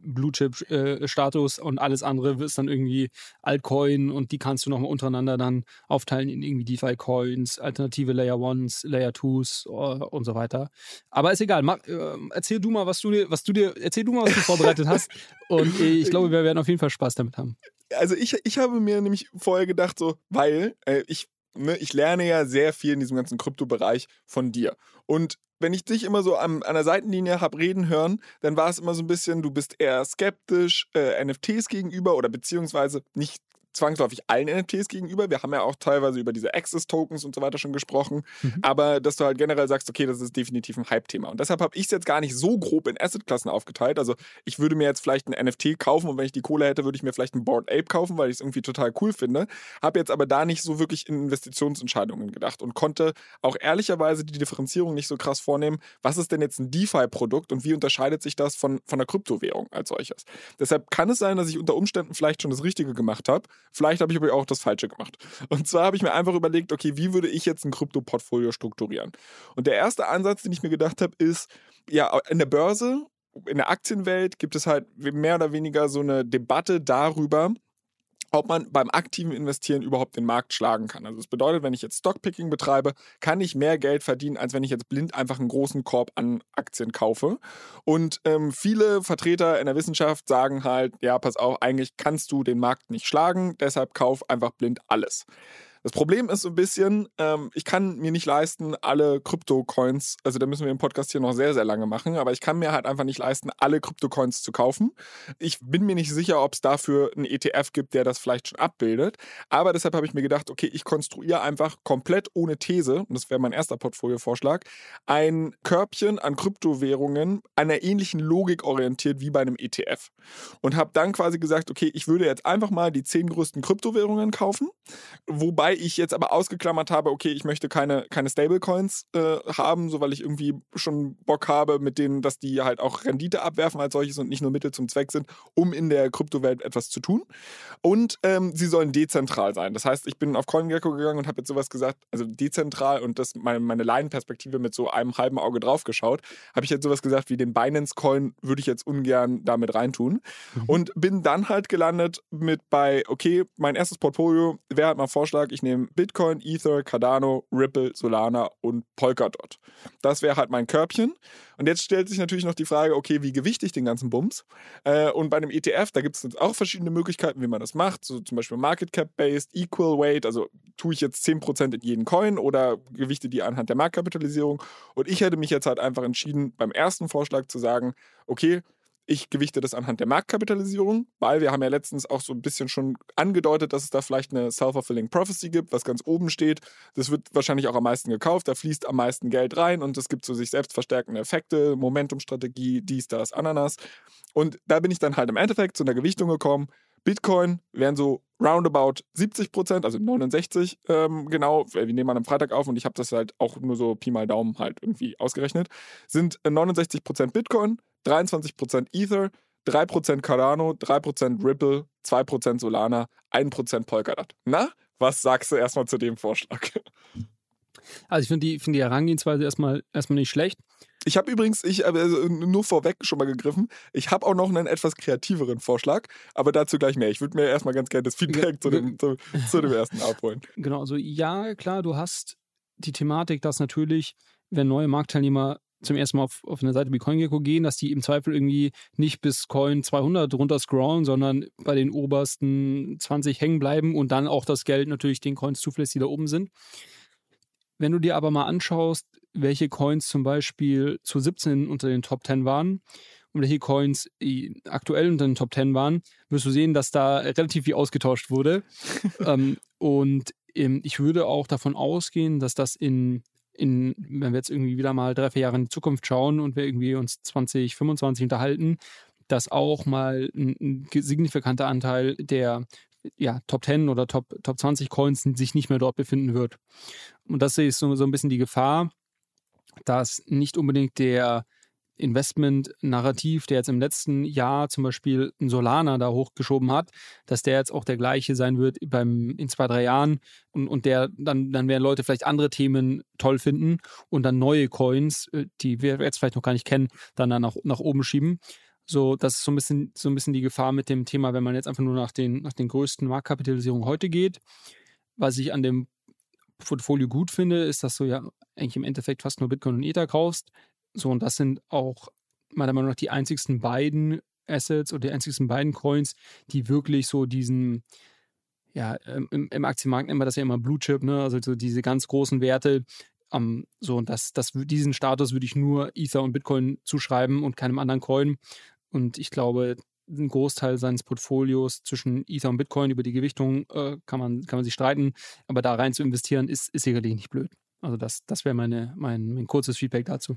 Blue Chip äh, Status und alles andere ist dann irgendwie Altcoin und die kannst du nochmal untereinander dann aufteilen in irgendwie DeFi Coins, alternative Layer Ones, Layer Twos uh, und so weiter. Aber ist egal. Mach, äh, erzähl du mal, was du dir, was du dir, erzähl du mal, was du vorbereitet hast. Und äh, ich glaube, wir werden auf jeden Fall Spaß damit haben. Also ich, ich habe mir nämlich vorher gedacht, so, weil äh, ich ne, ich lerne ja sehr viel in diesem ganzen Kryptobereich von dir. Und wenn ich dich immer so an, an der Seitenlinie habe reden hören, dann war es immer so ein bisschen, du bist eher skeptisch äh, NFTs gegenüber oder beziehungsweise nicht zwangsläufig allen NFTs gegenüber. Wir haben ja auch teilweise über diese Access-Tokens und so weiter schon gesprochen. Mhm. Aber dass du halt generell sagst, okay, das ist definitiv ein Hype-Thema. Und deshalb habe ich es jetzt gar nicht so grob in Asset-Klassen aufgeteilt. Also ich würde mir jetzt vielleicht ein NFT kaufen und wenn ich die Kohle hätte, würde ich mir vielleicht ein Board Ape kaufen, weil ich es irgendwie total cool finde. Habe jetzt aber da nicht so wirklich in Investitionsentscheidungen gedacht und konnte auch ehrlicherweise die Differenzierung nicht so krass vornehmen. Was ist denn jetzt ein DeFi-Produkt und wie unterscheidet sich das von, von einer Kryptowährung als solches? Deshalb kann es sein, dass ich unter Umständen vielleicht schon das Richtige gemacht habe Vielleicht habe ich aber auch das Falsche gemacht. Und zwar habe ich mir einfach überlegt, okay, wie würde ich jetzt ein Krypto-Portfolio strukturieren? Und der erste Ansatz, den ich mir gedacht habe, ist, ja, in der Börse, in der Aktienwelt gibt es halt mehr oder weniger so eine Debatte darüber, ob man beim aktiven Investieren überhaupt den Markt schlagen kann. Also das bedeutet, wenn ich jetzt Stockpicking betreibe, kann ich mehr Geld verdienen, als wenn ich jetzt blind einfach einen großen Korb an Aktien kaufe. Und ähm, viele Vertreter in der Wissenschaft sagen halt, ja, pass auf, eigentlich kannst du den Markt nicht schlagen, deshalb kauf einfach blind alles. Das Problem ist so ein bisschen, ähm, ich kann mir nicht leisten, alle Krypto-Coins, also da müssen wir im Podcast hier noch sehr, sehr lange machen, aber ich kann mir halt einfach nicht leisten, alle Krypto-Coins zu kaufen. Ich bin mir nicht sicher, ob es dafür einen ETF gibt, der das vielleicht schon abbildet. Aber deshalb habe ich mir gedacht, okay, ich konstruiere einfach komplett ohne These, und das wäre mein erster Portfolio-Vorschlag, ein Körbchen an Kryptowährungen einer ähnlichen Logik orientiert wie bei einem ETF. Und habe dann quasi gesagt, okay, ich würde jetzt einfach mal die zehn größten Kryptowährungen kaufen, wobei Wobei ich jetzt aber ausgeklammert habe, okay, ich möchte keine, keine Stablecoins äh, haben, so weil ich irgendwie schon Bock habe, mit denen, dass die halt auch Rendite abwerfen als solches und nicht nur Mittel zum Zweck sind, um in der Kryptowelt etwas zu tun. Und ähm, sie sollen dezentral sein. Das heißt, ich bin auf CoinGecko gegangen und habe jetzt sowas gesagt, also dezentral und das meine, meine Laienperspektive mit so einem halben Auge drauf geschaut, habe ich jetzt sowas gesagt wie den Binance-Coin würde ich jetzt ungern damit reintun. Mhm. Und bin dann halt gelandet mit bei, okay, mein erstes Portfolio, wer hat mal Vorschlag, ich ich nehme Bitcoin, Ether, Cardano, Ripple, Solana und Polkadot. Das wäre halt mein Körbchen. Und jetzt stellt sich natürlich noch die Frage, okay, wie gewichte ich den ganzen Bums? Äh, und bei einem ETF, da gibt es auch verschiedene Möglichkeiten, wie man das macht. So zum Beispiel Market Cap-Based, Equal Weight, also tue ich jetzt 10% in jeden Coin oder gewichte die anhand der Marktkapitalisierung. Und ich hätte mich jetzt halt einfach entschieden, beim ersten Vorschlag zu sagen, okay, ich gewichte das anhand der Marktkapitalisierung, weil wir haben ja letztens auch so ein bisschen schon angedeutet, dass es da vielleicht eine Self-Fulfilling Prophecy gibt, was ganz oben steht. Das wird wahrscheinlich auch am meisten gekauft, da fließt am meisten Geld rein und es gibt so sich selbst verstärkende Effekte, Momentumstrategie, dies, das, Ananas. Und da bin ich dann halt im Endeffekt zu einer Gewichtung gekommen. Bitcoin wären so roundabout 70 Prozent, also 69 ähm, genau. Wir nehmen an einem Freitag auf und ich habe das halt auch nur so Pi mal Daumen halt irgendwie ausgerechnet. Sind 69 Prozent Bitcoin, 23% Ether, 3% Cardano, 3% Ripple, 2% Solana, 1% Polkadot. Na, was sagst du erstmal zu dem Vorschlag? Also ich finde die, find die Herangehensweise erstmal, erstmal nicht schlecht. Ich habe übrigens, ich also nur vorweg schon mal gegriffen, ich habe auch noch einen etwas kreativeren Vorschlag, aber dazu gleich mehr. Ich würde mir erstmal ganz gerne das Feedback zu, dem, zu, zu dem ersten abholen. Genau, also ja, klar, du hast die Thematik, dass natürlich, wenn neue Marktteilnehmer zum ersten Mal auf, auf eine Seite wie CoinGecko gehen, dass die im Zweifel irgendwie nicht bis Coin 200 runter scrollen, sondern bei den obersten 20 hängen bleiben und dann auch das Geld natürlich den Coins zuverlässig, die da oben sind. Wenn du dir aber mal anschaust, welche Coins zum Beispiel zu 17 unter den Top 10 waren und welche Coins aktuell unter den Top 10 waren, wirst du sehen, dass da relativ viel ausgetauscht wurde. ähm, und ähm, ich würde auch davon ausgehen, dass das in in, wenn wir jetzt irgendwie wieder mal drei, vier Jahre in die Zukunft schauen und wir irgendwie uns 2025 unterhalten, dass auch mal ein, ein signifikanter Anteil der ja, Top 10 oder Top, Top 20 Coins sich nicht mehr dort befinden wird. Und das ist so, so ein bisschen die Gefahr, dass nicht unbedingt der Investment-Narrativ, der jetzt im letzten Jahr zum Beispiel ein Solana da hochgeschoben hat, dass der jetzt auch der gleiche sein wird beim, in zwei, drei Jahren und, und der dann, dann werden Leute vielleicht andere Themen toll finden und dann neue Coins, äh, die wir jetzt vielleicht noch gar nicht kennen, dann, dann nach, nach oben schieben. So, das ist so ein bisschen, so ein bisschen die Gefahr mit dem Thema, wenn man jetzt einfach nur nach den, nach den größten Marktkapitalisierungen heute geht. Was ich an dem Portfolio gut finde, ist, dass du ja eigentlich im Endeffekt fast nur Bitcoin und Ether kaufst. So, und das sind auch meiner Meinung nach die einzigsten beiden Assets oder die einzigsten beiden Coins, die wirklich so diesen, ja, ähm, im, im Aktienmarkt nennt man das ja immer Blue Chip, ne? also so diese ganz großen Werte. Um, so, und das, das, diesen Status würde ich nur Ether und Bitcoin zuschreiben und keinem anderen Coin. Und ich glaube, ein Großteil seines Portfolios zwischen Ether und Bitcoin über die Gewichtung äh, kann, man, kann man sich streiten, aber da rein zu investieren ist, ist sicherlich nicht blöd. Also das, das wäre mein, mein kurzes Feedback dazu.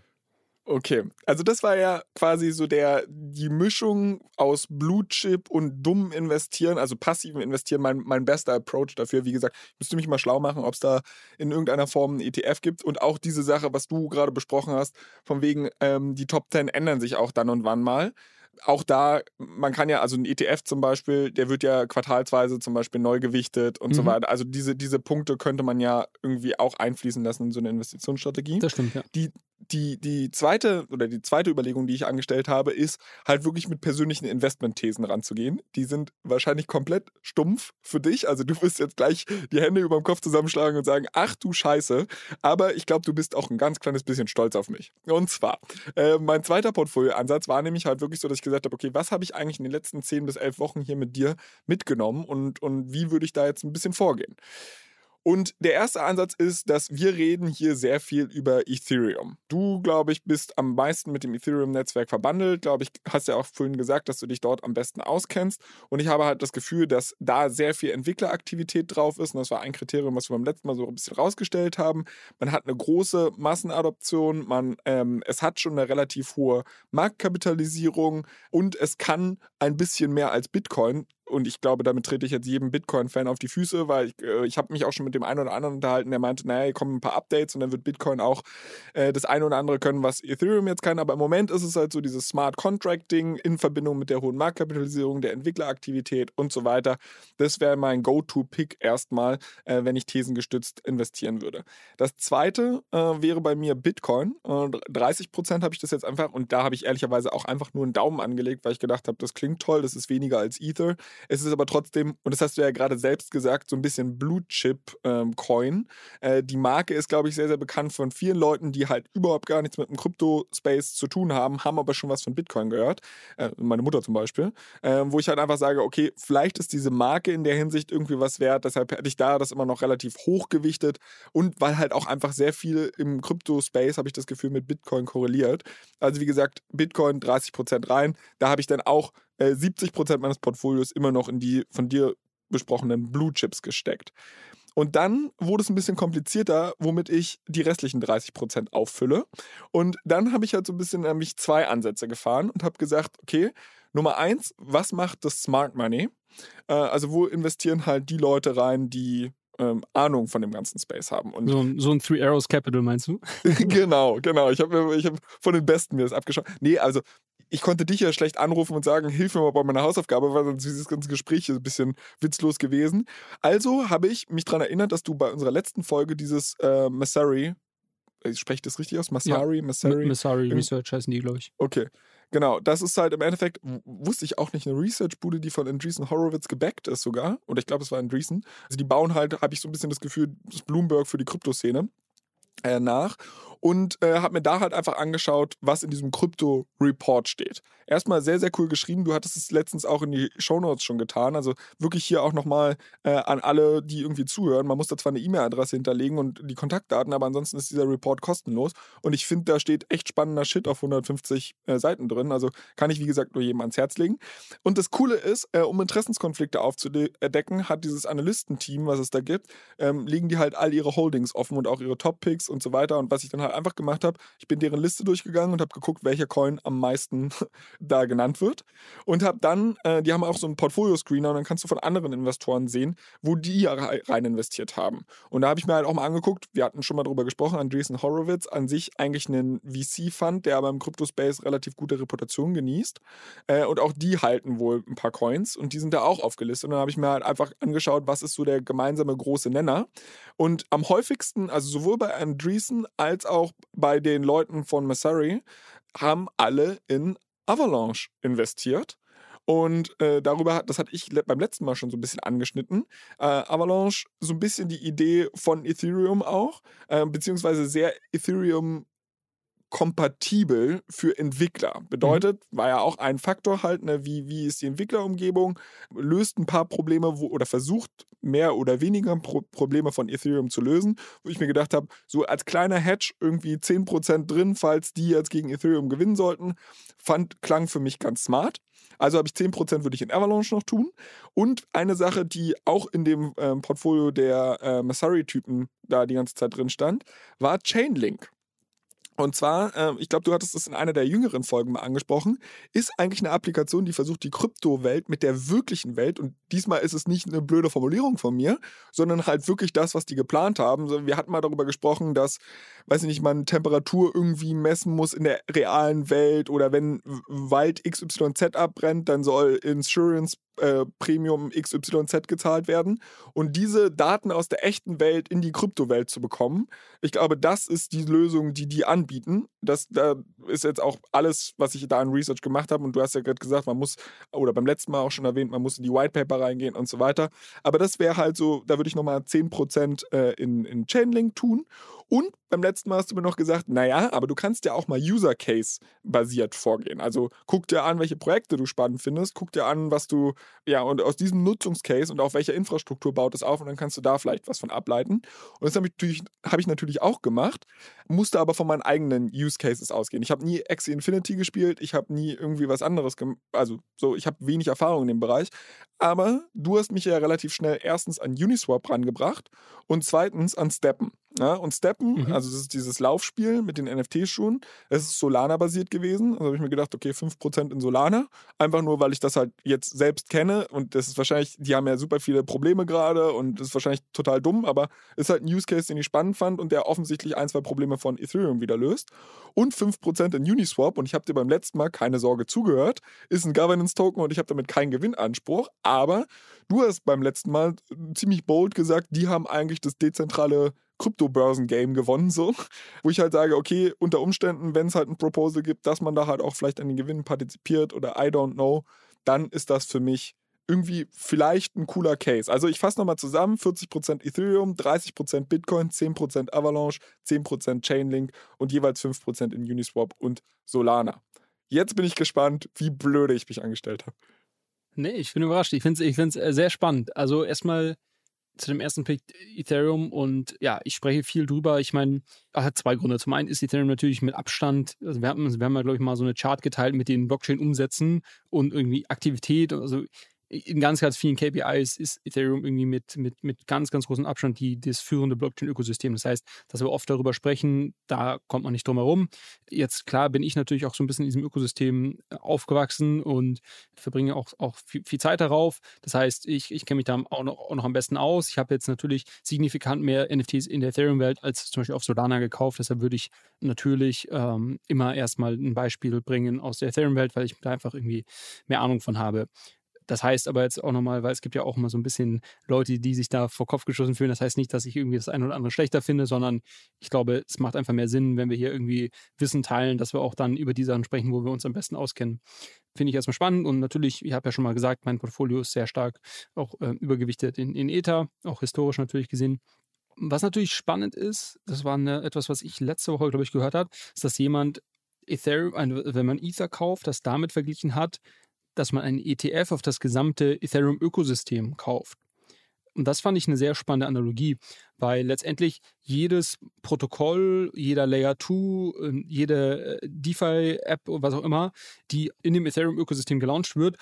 Okay, also das war ja quasi so der die Mischung aus Blue Chip und dumm investieren, also passiven investieren, mein, mein bester Approach dafür. Wie gesagt, ich müsste mich mal schlau machen, ob es da in irgendeiner Form einen ETF gibt und auch diese Sache, was du gerade besprochen hast, von wegen ähm, die Top 10 ändern sich auch dann und wann mal auch da, man kann ja, also ein ETF zum Beispiel, der wird ja quartalsweise zum Beispiel neu gewichtet und mhm. so weiter. Also diese, diese Punkte könnte man ja irgendwie auch einfließen lassen in so eine Investitionsstrategie. Das stimmt, ja. Die, die, die zweite oder die zweite Überlegung, die ich angestellt habe, ist halt wirklich mit persönlichen Investmentthesen ranzugehen. Die sind wahrscheinlich komplett stumpf für dich. Also du wirst jetzt gleich die Hände über dem Kopf zusammenschlagen und sagen, ach du Scheiße. Aber ich glaube, du bist auch ein ganz kleines bisschen stolz auf mich. Und zwar, äh, mein zweiter Portfolioansatz war nämlich halt wirklich so, dass ich gesagt habe, okay, was habe ich eigentlich in den letzten zehn bis elf Wochen hier mit dir mitgenommen und, und wie würde ich da jetzt ein bisschen vorgehen? Und der erste Ansatz ist, dass wir reden hier sehr viel über Ethereum. Du, glaube ich, bist am meisten mit dem Ethereum-Netzwerk verbandelt. Glaube ich, hast ja auch vorhin gesagt, dass du dich dort am besten auskennst. Und ich habe halt das Gefühl, dass da sehr viel Entwickleraktivität drauf ist. Und das war ein Kriterium, was wir beim letzten Mal so ein bisschen rausgestellt haben. Man hat eine große Massenadoption. Man, ähm, es hat schon eine relativ hohe Marktkapitalisierung und es kann ein bisschen mehr als Bitcoin und ich glaube, damit trete ich jetzt jedem Bitcoin-Fan auf die Füße, weil ich, äh, ich habe mich auch schon mit dem einen oder anderen unterhalten, der meinte, naja, hier kommen ein paar Updates und dann wird Bitcoin auch äh, das eine oder andere können, was Ethereum jetzt kann. Aber im Moment ist es halt so dieses Smart Contracting in Verbindung mit der hohen Marktkapitalisierung, der Entwickleraktivität und so weiter. Das wäre mein Go-To-Pick erstmal, äh, wenn ich thesengestützt investieren würde. Das zweite äh, wäre bei mir Bitcoin. 30 äh, Prozent habe ich das jetzt einfach und da habe ich ehrlicherweise auch einfach nur einen Daumen angelegt, weil ich gedacht habe, das klingt toll, das ist weniger als Ether. Es ist aber trotzdem, und das hast du ja gerade selbst gesagt, so ein bisschen Blue Chip ähm, Coin. Äh, die Marke ist, glaube ich, sehr, sehr bekannt von vielen Leuten, die halt überhaupt gar nichts mit dem Krypto-Space zu tun haben, haben aber schon was von Bitcoin gehört. Äh, meine Mutter zum Beispiel. Äh, wo ich halt einfach sage, okay, vielleicht ist diese Marke in der Hinsicht irgendwie was wert. Deshalb hätte ich da das immer noch relativ hoch gewichtet. Und weil halt auch einfach sehr viel im Krypto-Space, habe ich das Gefühl, mit Bitcoin korreliert. Also wie gesagt, Bitcoin 30% rein. Da habe ich dann auch äh, 70% meines Portfolios immer noch in die von dir besprochenen Blue Chips gesteckt. Und dann wurde es ein bisschen komplizierter, womit ich die restlichen 30% auffülle. Und dann habe ich halt so ein bisschen nämlich zwei Ansätze gefahren und habe gesagt, okay, Nummer eins, was macht das Smart Money? Äh, also wo investieren halt die Leute rein, die ähm, Ahnung von dem ganzen Space haben. Und so, so ein Three Arrows Capital meinst du? genau, genau. Ich habe ich hab von den Besten mir das abgeschaut. Nee, also ich konnte dich ja schlecht anrufen und sagen, hilf mir mal bei meiner Hausaufgabe, weil sonst ist dieses ganze Gespräch ein bisschen witzlos gewesen. Also habe ich mich daran erinnert, dass du bei unserer letzten Folge dieses äh, Massari, ich spreche das richtig aus? Massari? Ja. Massari? Massari Research heißen die, glaube ich. Okay. Genau, das ist halt im Endeffekt, wusste ich auch nicht, eine Research-Bude, die von Andreessen Horowitz gebackt ist sogar. Oder ich glaube, es war Andreessen. Also die bauen halt, habe ich so ein bisschen das Gefühl, das Bloomberg für die Kryptoszene äh, nach und äh, habe mir da halt einfach angeschaut, was in diesem Krypto-Report steht. Erstmal sehr, sehr cool geschrieben. Du hattest es letztens auch in die Shownotes schon getan. Also wirklich hier auch nochmal äh, an alle, die irgendwie zuhören. Man muss da zwar eine E-Mail-Adresse hinterlegen und die Kontaktdaten, aber ansonsten ist dieser Report kostenlos. Und ich finde, da steht echt spannender Shit auf 150 äh, Seiten drin. Also kann ich, wie gesagt, nur jedem ans Herz legen. Und das Coole ist, äh, um Interessenskonflikte aufzudecken, hat dieses Analystenteam, was es da gibt, ähm, legen die halt all ihre Holdings offen und auch ihre Top-Picks und so weiter. Und was ich dann halt einfach gemacht habe, ich bin deren Liste durchgegangen und habe geguckt, welcher Coin am meisten da genannt wird. Und habe dann, äh, die haben auch so einen Portfolio-Screener und dann kannst du von anderen Investoren sehen, wo die rein investiert haben. Und da habe ich mir halt auch mal angeguckt, wir hatten schon mal drüber gesprochen, Andreessen Horowitz, an sich eigentlich einen VC-Fund, der aber im Crypto-Space relativ gute Reputation genießt. Äh, und auch die halten wohl ein paar Coins und die sind da auch aufgelistet. Und dann habe ich mir halt einfach angeschaut, was ist so der gemeinsame große Nenner. Und am häufigsten, also sowohl bei Andreessen als auch bei den Leuten von Massari, haben alle in Avalanche investiert. Und äh, darüber, hat, das hatte ich beim letzten Mal schon so ein bisschen angeschnitten. Äh, Avalanche, so ein bisschen die Idee von Ethereum auch, äh, beziehungsweise sehr Ethereum kompatibel für Entwickler. Bedeutet, mhm. war ja auch ein Faktor halt, ne, wie, wie ist die Entwicklerumgebung, löst ein paar Probleme wo, oder versucht mehr oder weniger Pro Probleme von Ethereum zu lösen, wo ich mir gedacht habe, so als kleiner Hedge irgendwie 10% drin, falls die jetzt gegen Ethereum gewinnen sollten, fand, klang für mich ganz smart. Also habe ich 10% würde ich in Avalanche noch tun. Und eine Sache, die auch in dem ähm, Portfolio der äh, Masari-Typen da die ganze Zeit drin stand, war Chainlink. Und zwar, äh, ich glaube, du hattest es in einer der jüngeren Folgen mal angesprochen, ist eigentlich eine Applikation, die versucht, die Kryptowelt mit der wirklichen Welt, und diesmal ist es nicht eine blöde Formulierung von mir, sondern halt wirklich das, was die geplant haben. Wir hatten mal darüber gesprochen, dass, weiß ich nicht, man Temperatur irgendwie messen muss in der realen Welt oder wenn Wald XYZ abbrennt, dann soll Insurance äh, Premium XYZ gezahlt werden und diese Daten aus der echten Welt in die Kryptowelt zu bekommen. Ich glaube, das ist die Lösung, die die anbieten. Das da ist jetzt auch alles, was ich da an Research gemacht habe und du hast ja gerade gesagt, man muss, oder beim letzten Mal auch schon erwähnt, man muss in die White Paper reingehen und so weiter. Aber das wäre halt so, da würde ich nochmal 10% äh, in, in Chainlink tun und beim letzten Mal hast du mir noch gesagt, naja, aber du kannst ja auch mal User Case basiert vorgehen. Also guck dir an, welche Projekte du spannend findest, guck dir an, was du, ja, und aus diesem Nutzungscase und auf welcher Infrastruktur baut es auf und dann kannst du da vielleicht was von ableiten. Und das habe ich, hab ich natürlich auch gemacht, musste aber von meinen eigenen Use Cases ausgehen. Ich habe nie Axie Infinity gespielt, ich habe nie irgendwie was anderes gemacht, also so, ich habe wenig Erfahrung in dem Bereich. Aber du hast mich ja relativ schnell erstens an Uniswap rangebracht und zweitens an Steppen. Ja, und Steppen, mhm. also das ist dieses Laufspiel mit den NFT-Schuhen, es ist Solana-basiert gewesen. Also habe ich mir gedacht, okay, 5% in Solana. Einfach nur, weil ich das halt jetzt selbst kenne. Und das ist wahrscheinlich, die haben ja super viele Probleme gerade und das ist wahrscheinlich total dumm, aber ist halt ein Use Case, den ich spannend fand und der offensichtlich ein, zwei Probleme von Ethereum wieder löst. Und 5% in Uniswap, und ich habe dir beim letzten Mal keine Sorge zugehört, ist ein Governance-Token und ich habe damit keinen Gewinnanspruch. Aber du hast beim letzten Mal ziemlich bold gesagt, die haben eigentlich das dezentrale Kryptobörsen-Game gewonnen, so. Wo ich halt sage, okay, unter Umständen, wenn es halt ein Proposal gibt, dass man da halt auch vielleicht an den Gewinnen partizipiert oder I don't know, dann ist das für mich irgendwie vielleicht ein cooler Case. Also ich fasse nochmal zusammen, 40% Ethereum, 30% Bitcoin, 10% Avalanche, 10% Chainlink und jeweils 5% in Uniswap und Solana. Jetzt bin ich gespannt, wie blöde ich mich angestellt habe. Nee, ich bin überrascht. Ich finde es ich äh, sehr spannend. Also erstmal zu dem ersten Pick Ethereum und ja, ich spreche viel drüber. Ich meine, er hat zwei Gründe. Zum einen ist Ethereum natürlich mit Abstand, also wir haben, wir haben ja, glaube ich, mal so eine Chart geteilt mit den Blockchain-Umsätzen und irgendwie Aktivität. Also in ganz, ganz vielen KPIs ist Ethereum irgendwie mit, mit, mit ganz, ganz großem Abstand die, das führende Blockchain-Ökosystem. Das heißt, dass wir oft darüber sprechen, da kommt man nicht drum herum. Jetzt, klar, bin ich natürlich auch so ein bisschen in diesem Ökosystem äh, aufgewachsen und verbringe auch, auch viel, viel Zeit darauf. Das heißt, ich, ich kenne mich da auch noch, auch noch am besten aus. Ich habe jetzt natürlich signifikant mehr NFTs in der Ethereum-Welt als zum Beispiel auf Solana gekauft. Deshalb würde ich natürlich ähm, immer erstmal ein Beispiel bringen aus der Ethereum-Welt, weil ich da einfach irgendwie mehr Ahnung von habe. Das heißt aber jetzt auch nochmal, weil es gibt ja auch immer so ein bisschen Leute, die sich da vor Kopf geschossen fühlen. Das heißt nicht, dass ich irgendwie das eine oder andere schlechter finde, sondern ich glaube, es macht einfach mehr Sinn, wenn wir hier irgendwie Wissen teilen, dass wir auch dann über die Sachen sprechen, wo wir uns am besten auskennen. Finde ich erstmal spannend und natürlich, ich habe ja schon mal gesagt, mein Portfolio ist sehr stark auch äh, übergewichtet in, in Ether, auch historisch natürlich gesehen. Was natürlich spannend ist, das war eine, etwas, was ich letzte Woche, glaube ich, gehört habe, ist, dass jemand Ethereum, wenn man Ether kauft, das damit verglichen hat, dass man einen ETF auf das gesamte Ethereum-Ökosystem kauft. Und das fand ich eine sehr spannende Analogie, weil letztendlich jedes Protokoll, jeder Layer 2, ähm, jede äh, DeFi-App oder was auch immer, die in dem Ethereum-Ökosystem gelauncht wird,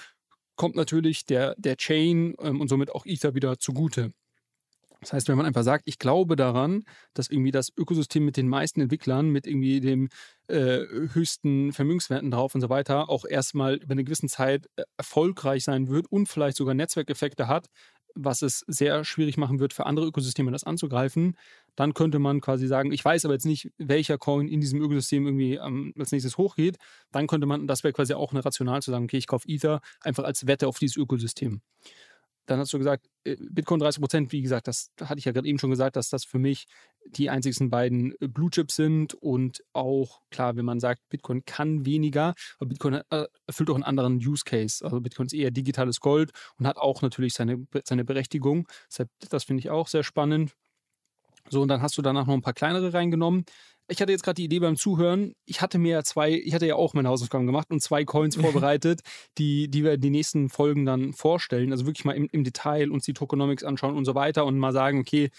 kommt natürlich der, der Chain ähm, und somit auch Ether wieder zugute. Das heißt, wenn man einfach sagt, ich glaube daran, dass irgendwie das Ökosystem mit den meisten Entwicklern, mit irgendwie dem äh, höchsten Vermögenswerten drauf und so weiter, auch erstmal über eine gewisse Zeit äh, erfolgreich sein wird und vielleicht sogar Netzwerkeffekte hat, was es sehr schwierig machen wird, für andere Ökosysteme das anzugreifen, dann könnte man quasi sagen, ich weiß aber jetzt nicht, welcher Coin in diesem Ökosystem irgendwie ähm, als nächstes hochgeht, dann könnte man, das wäre quasi auch eine rational zu sagen, okay, ich kaufe Ether einfach als Wette auf dieses Ökosystem. Dann hast du gesagt, äh, Bitcoin 30 Prozent, wie gesagt, das hatte ich ja gerade eben schon gesagt, dass das für mich die einzigsten beiden äh, Blue Chips sind und auch, klar, wenn man sagt, Bitcoin kann weniger, aber Bitcoin äh, erfüllt auch einen anderen Use Case. Also Bitcoin ist eher digitales Gold und hat auch natürlich seine, seine Berechtigung. Deshalb, das finde ich auch sehr spannend. So, und dann hast du danach noch ein paar kleinere reingenommen. Ich hatte jetzt gerade die Idee beim Zuhören, ich hatte mir ja zwei, ich hatte ja auch meine Hausaufgaben gemacht und zwei Coins vorbereitet, die, die wir in den nächsten Folgen dann vorstellen. Also wirklich mal im, im Detail uns die Tokenomics anschauen und so weiter und mal sagen, okay,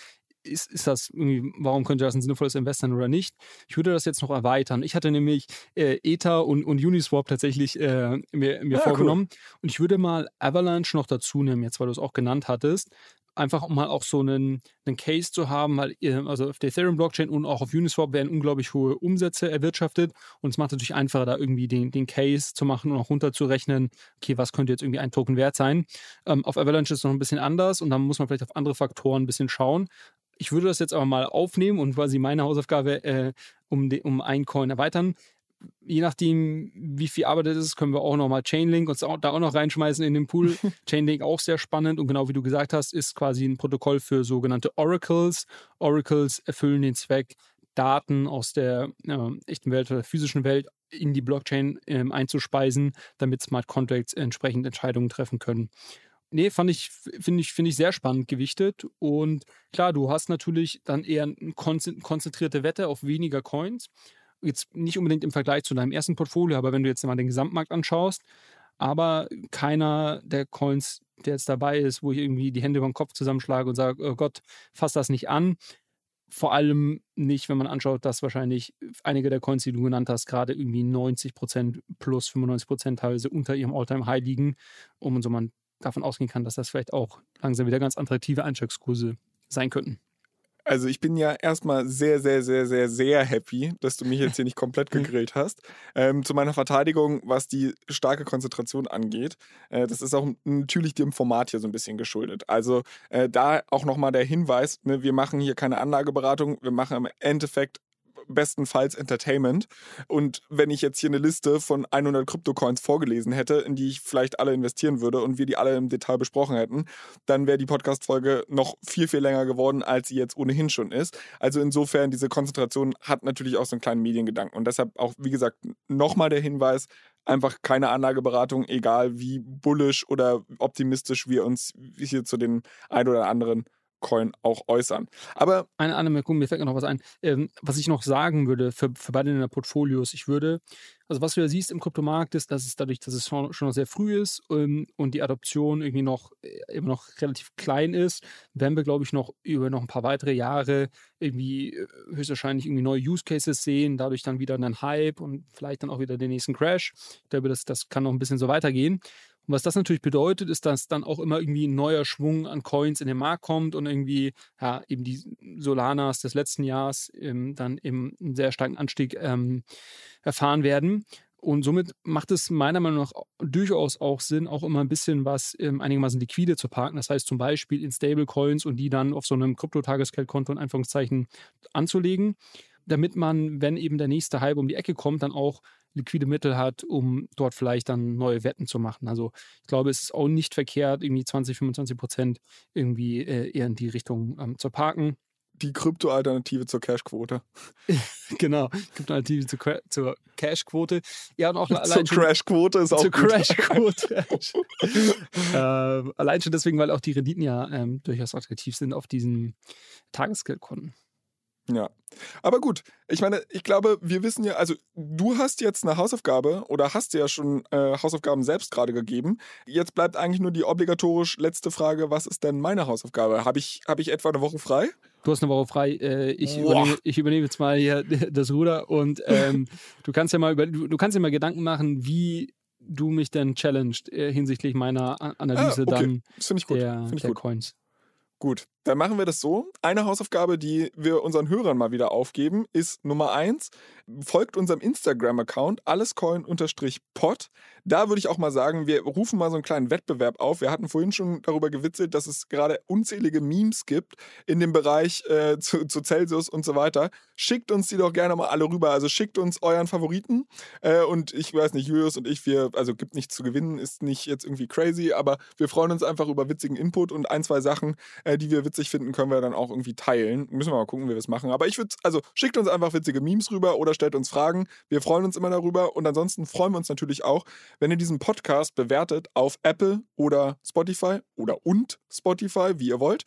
ist, ist das irgendwie, warum könnte das ein sinnvolles Investment oder nicht? Ich würde das jetzt noch erweitern. Ich hatte nämlich äh, Ether und, und Uniswap tatsächlich äh, mir, mir ja, vorgenommen. Cool. Und ich würde mal Avalanche noch dazu nehmen, jetzt weil du es auch genannt hattest. Einfach um mal auch so einen, einen Case zu haben, weil also auf der Ethereum-Blockchain und auch auf Uniswap werden unglaublich hohe Umsätze erwirtschaftet. Und es macht natürlich einfacher, da irgendwie den, den Case zu machen und auch runterzurechnen, okay, was könnte jetzt irgendwie ein Token wert sein. Ähm, auf Avalanche ist es noch ein bisschen anders und da muss man vielleicht auf andere Faktoren ein bisschen schauen ich würde das jetzt aber mal aufnehmen und quasi meine Hausaufgabe äh, um, de, um ein Coin erweitern. Je nachdem, wie viel Arbeit es ist, können wir auch nochmal Chainlink uns auch, da auch noch reinschmeißen in den Pool. Chainlink auch sehr spannend und genau wie du gesagt hast, ist quasi ein Protokoll für sogenannte Oracles. Oracles erfüllen den Zweck, Daten aus der äh, echten Welt oder physischen Welt in die Blockchain äh, einzuspeisen, damit Smart Contracts entsprechend Entscheidungen treffen können nee, fand ich, finde ich, finde ich sehr spannend gewichtet. Und klar, du hast natürlich dann eher eine konzentrierte Wette auf weniger Coins. Jetzt nicht unbedingt im Vergleich zu deinem ersten Portfolio, aber wenn du jetzt mal den Gesamtmarkt anschaust, aber keiner der Coins, der jetzt dabei ist, wo ich irgendwie die Hände über den Kopf zusammenschlage und sage, oh Gott, fass das nicht an. Vor allem nicht, wenn man anschaut, dass wahrscheinlich einige der Coins, die du genannt hast, gerade irgendwie 90% plus 95% teilweise unter ihrem All-Time-High liegen, um so man davon ausgehen kann, dass das vielleicht auch langsam wieder ganz attraktive Einstiegskurse sein könnten. Also ich bin ja erstmal sehr, sehr, sehr, sehr, sehr happy, dass du mich jetzt hier nicht komplett mhm. gegrillt hast. Ähm, zu meiner Verteidigung, was die starke Konzentration angeht, äh, das ist auch natürlich dem Format hier so ein bisschen geschuldet. Also äh, da auch nochmal der Hinweis, ne, wir machen hier keine Anlageberatung, wir machen im Endeffekt bestenfalls Entertainment. Und wenn ich jetzt hier eine Liste von 100 Kryptocoins vorgelesen hätte, in die ich vielleicht alle investieren würde und wir die alle im Detail besprochen hätten, dann wäre die Podcast-Folge noch viel, viel länger geworden, als sie jetzt ohnehin schon ist. Also insofern, diese Konzentration hat natürlich auch so einen kleinen Mediengedanken. Und deshalb auch, wie gesagt, nochmal der Hinweis, einfach keine Anlageberatung, egal wie bullish oder optimistisch wir uns hier zu den ein oder anderen Coin auch äußern. Aber eine Anmerkung, mir fällt noch was ein, ähm, was ich noch sagen würde für, für beide in der Portfolios. Ich würde, also was du ja siehst im Kryptomarkt ist, dass es dadurch, dass es schon, schon noch sehr früh ist ähm, und die Adoption irgendwie noch äh, immer noch relativ klein ist, werden wir, glaube ich, noch über noch ein paar weitere Jahre irgendwie äh, höchstwahrscheinlich irgendwie neue Use Cases sehen, dadurch dann wieder einen Hype und vielleicht dann auch wieder den nächsten Crash. Ich glaube, das, das kann noch ein bisschen so weitergehen. Und was das natürlich bedeutet, ist, dass dann auch immer irgendwie ein neuer Schwung an Coins in den Markt kommt und irgendwie, ja, eben die Solanas des letzten Jahres ähm, dann eben einen sehr starken Anstieg ähm, erfahren werden. Und somit macht es meiner Meinung nach durchaus auch Sinn, auch immer ein bisschen was ähm, einigermaßen liquide zu parken. Das heißt zum Beispiel in Stablecoins und die dann auf so einem Kryptotagesgeldkonto in Anführungszeichen anzulegen, damit man, wenn eben der nächste Hype um die Ecke kommt, dann auch liquide Mittel hat, um dort vielleicht dann neue Wetten zu machen. Also ich glaube, es ist auch nicht verkehrt, irgendwie 20, 25 Prozent irgendwie äh, eher in die Richtung ähm, zu parken. Die Krypto-Alternative zur Cash-Quote. genau, Krypto-Alternative zur, zur Cash-Quote. Ja, und auch allein zur Crash-Quote ist auch Zur Crash-Quote. äh, allein schon deswegen, weil auch die Renditen ja ähm, durchaus attraktiv sind auf diesen Tagesgeldkonten. Ja. Aber gut, ich meine, ich glaube, wir wissen ja, also du hast jetzt eine Hausaufgabe oder hast dir ja schon äh, Hausaufgaben selbst gerade gegeben. Jetzt bleibt eigentlich nur die obligatorisch letzte Frage, was ist denn meine Hausaufgabe? Habe ich, hab ich etwa eine Woche frei? Du hast eine Woche frei. Äh, ich, übernehme, ich, übernehme, jetzt mal hier das Ruder und ähm, du kannst ja mal über, du, du kannst dir mal Gedanken machen, wie du mich denn challenged äh, hinsichtlich meiner Analyse ah, okay. dann der, der Coins. Gut, dann machen wir das so. Eine Hausaufgabe, die wir unseren Hörern mal wieder aufgeben, ist Nummer eins. Folgt unserem Instagram-Account, allescoin-pod. Da würde ich auch mal sagen, wir rufen mal so einen kleinen Wettbewerb auf. Wir hatten vorhin schon darüber gewitzelt, dass es gerade unzählige Memes gibt in dem Bereich äh, zu, zu, Celsius und so weiter. Schickt uns die doch gerne mal alle rüber. Also schickt uns euren Favoriten. Äh, und ich weiß nicht, Julius und ich, wir, also gibt nichts zu gewinnen, ist nicht jetzt irgendwie crazy, aber wir freuen uns einfach über witzigen Input und ein, zwei Sachen, äh, die wir witzig finden, können wir dann auch irgendwie teilen. Müssen wir mal gucken, wie wir das machen. Aber ich würde, also schickt uns einfach witzige Memes rüber oder stellt uns Fragen. Wir freuen uns immer darüber. Und ansonsten freuen wir uns natürlich auch, wenn ihr diesen Podcast bewertet auf Apple oder Spotify oder und Spotify, wie ihr wollt.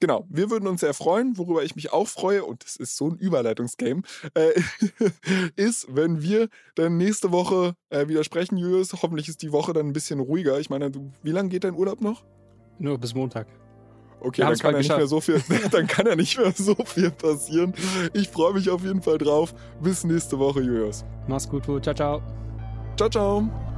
Genau, wir würden uns sehr freuen, worüber ich mich auch freue, und es ist so ein Überleitungsgame, äh, ist, wenn wir dann nächste Woche äh, wieder sprechen, Julius. Hoffentlich ist die Woche dann ein bisschen ruhiger. Ich meine, wie lange geht dein Urlaub noch? Nur bis Montag. Okay, dann kann, ja nicht mehr so viel, dann kann ja nicht mehr so viel passieren. Ich freue mich auf jeden Fall drauf. Bis nächste Woche, Julius. Mach's gut, ciao, ciao. Ciao, ciao.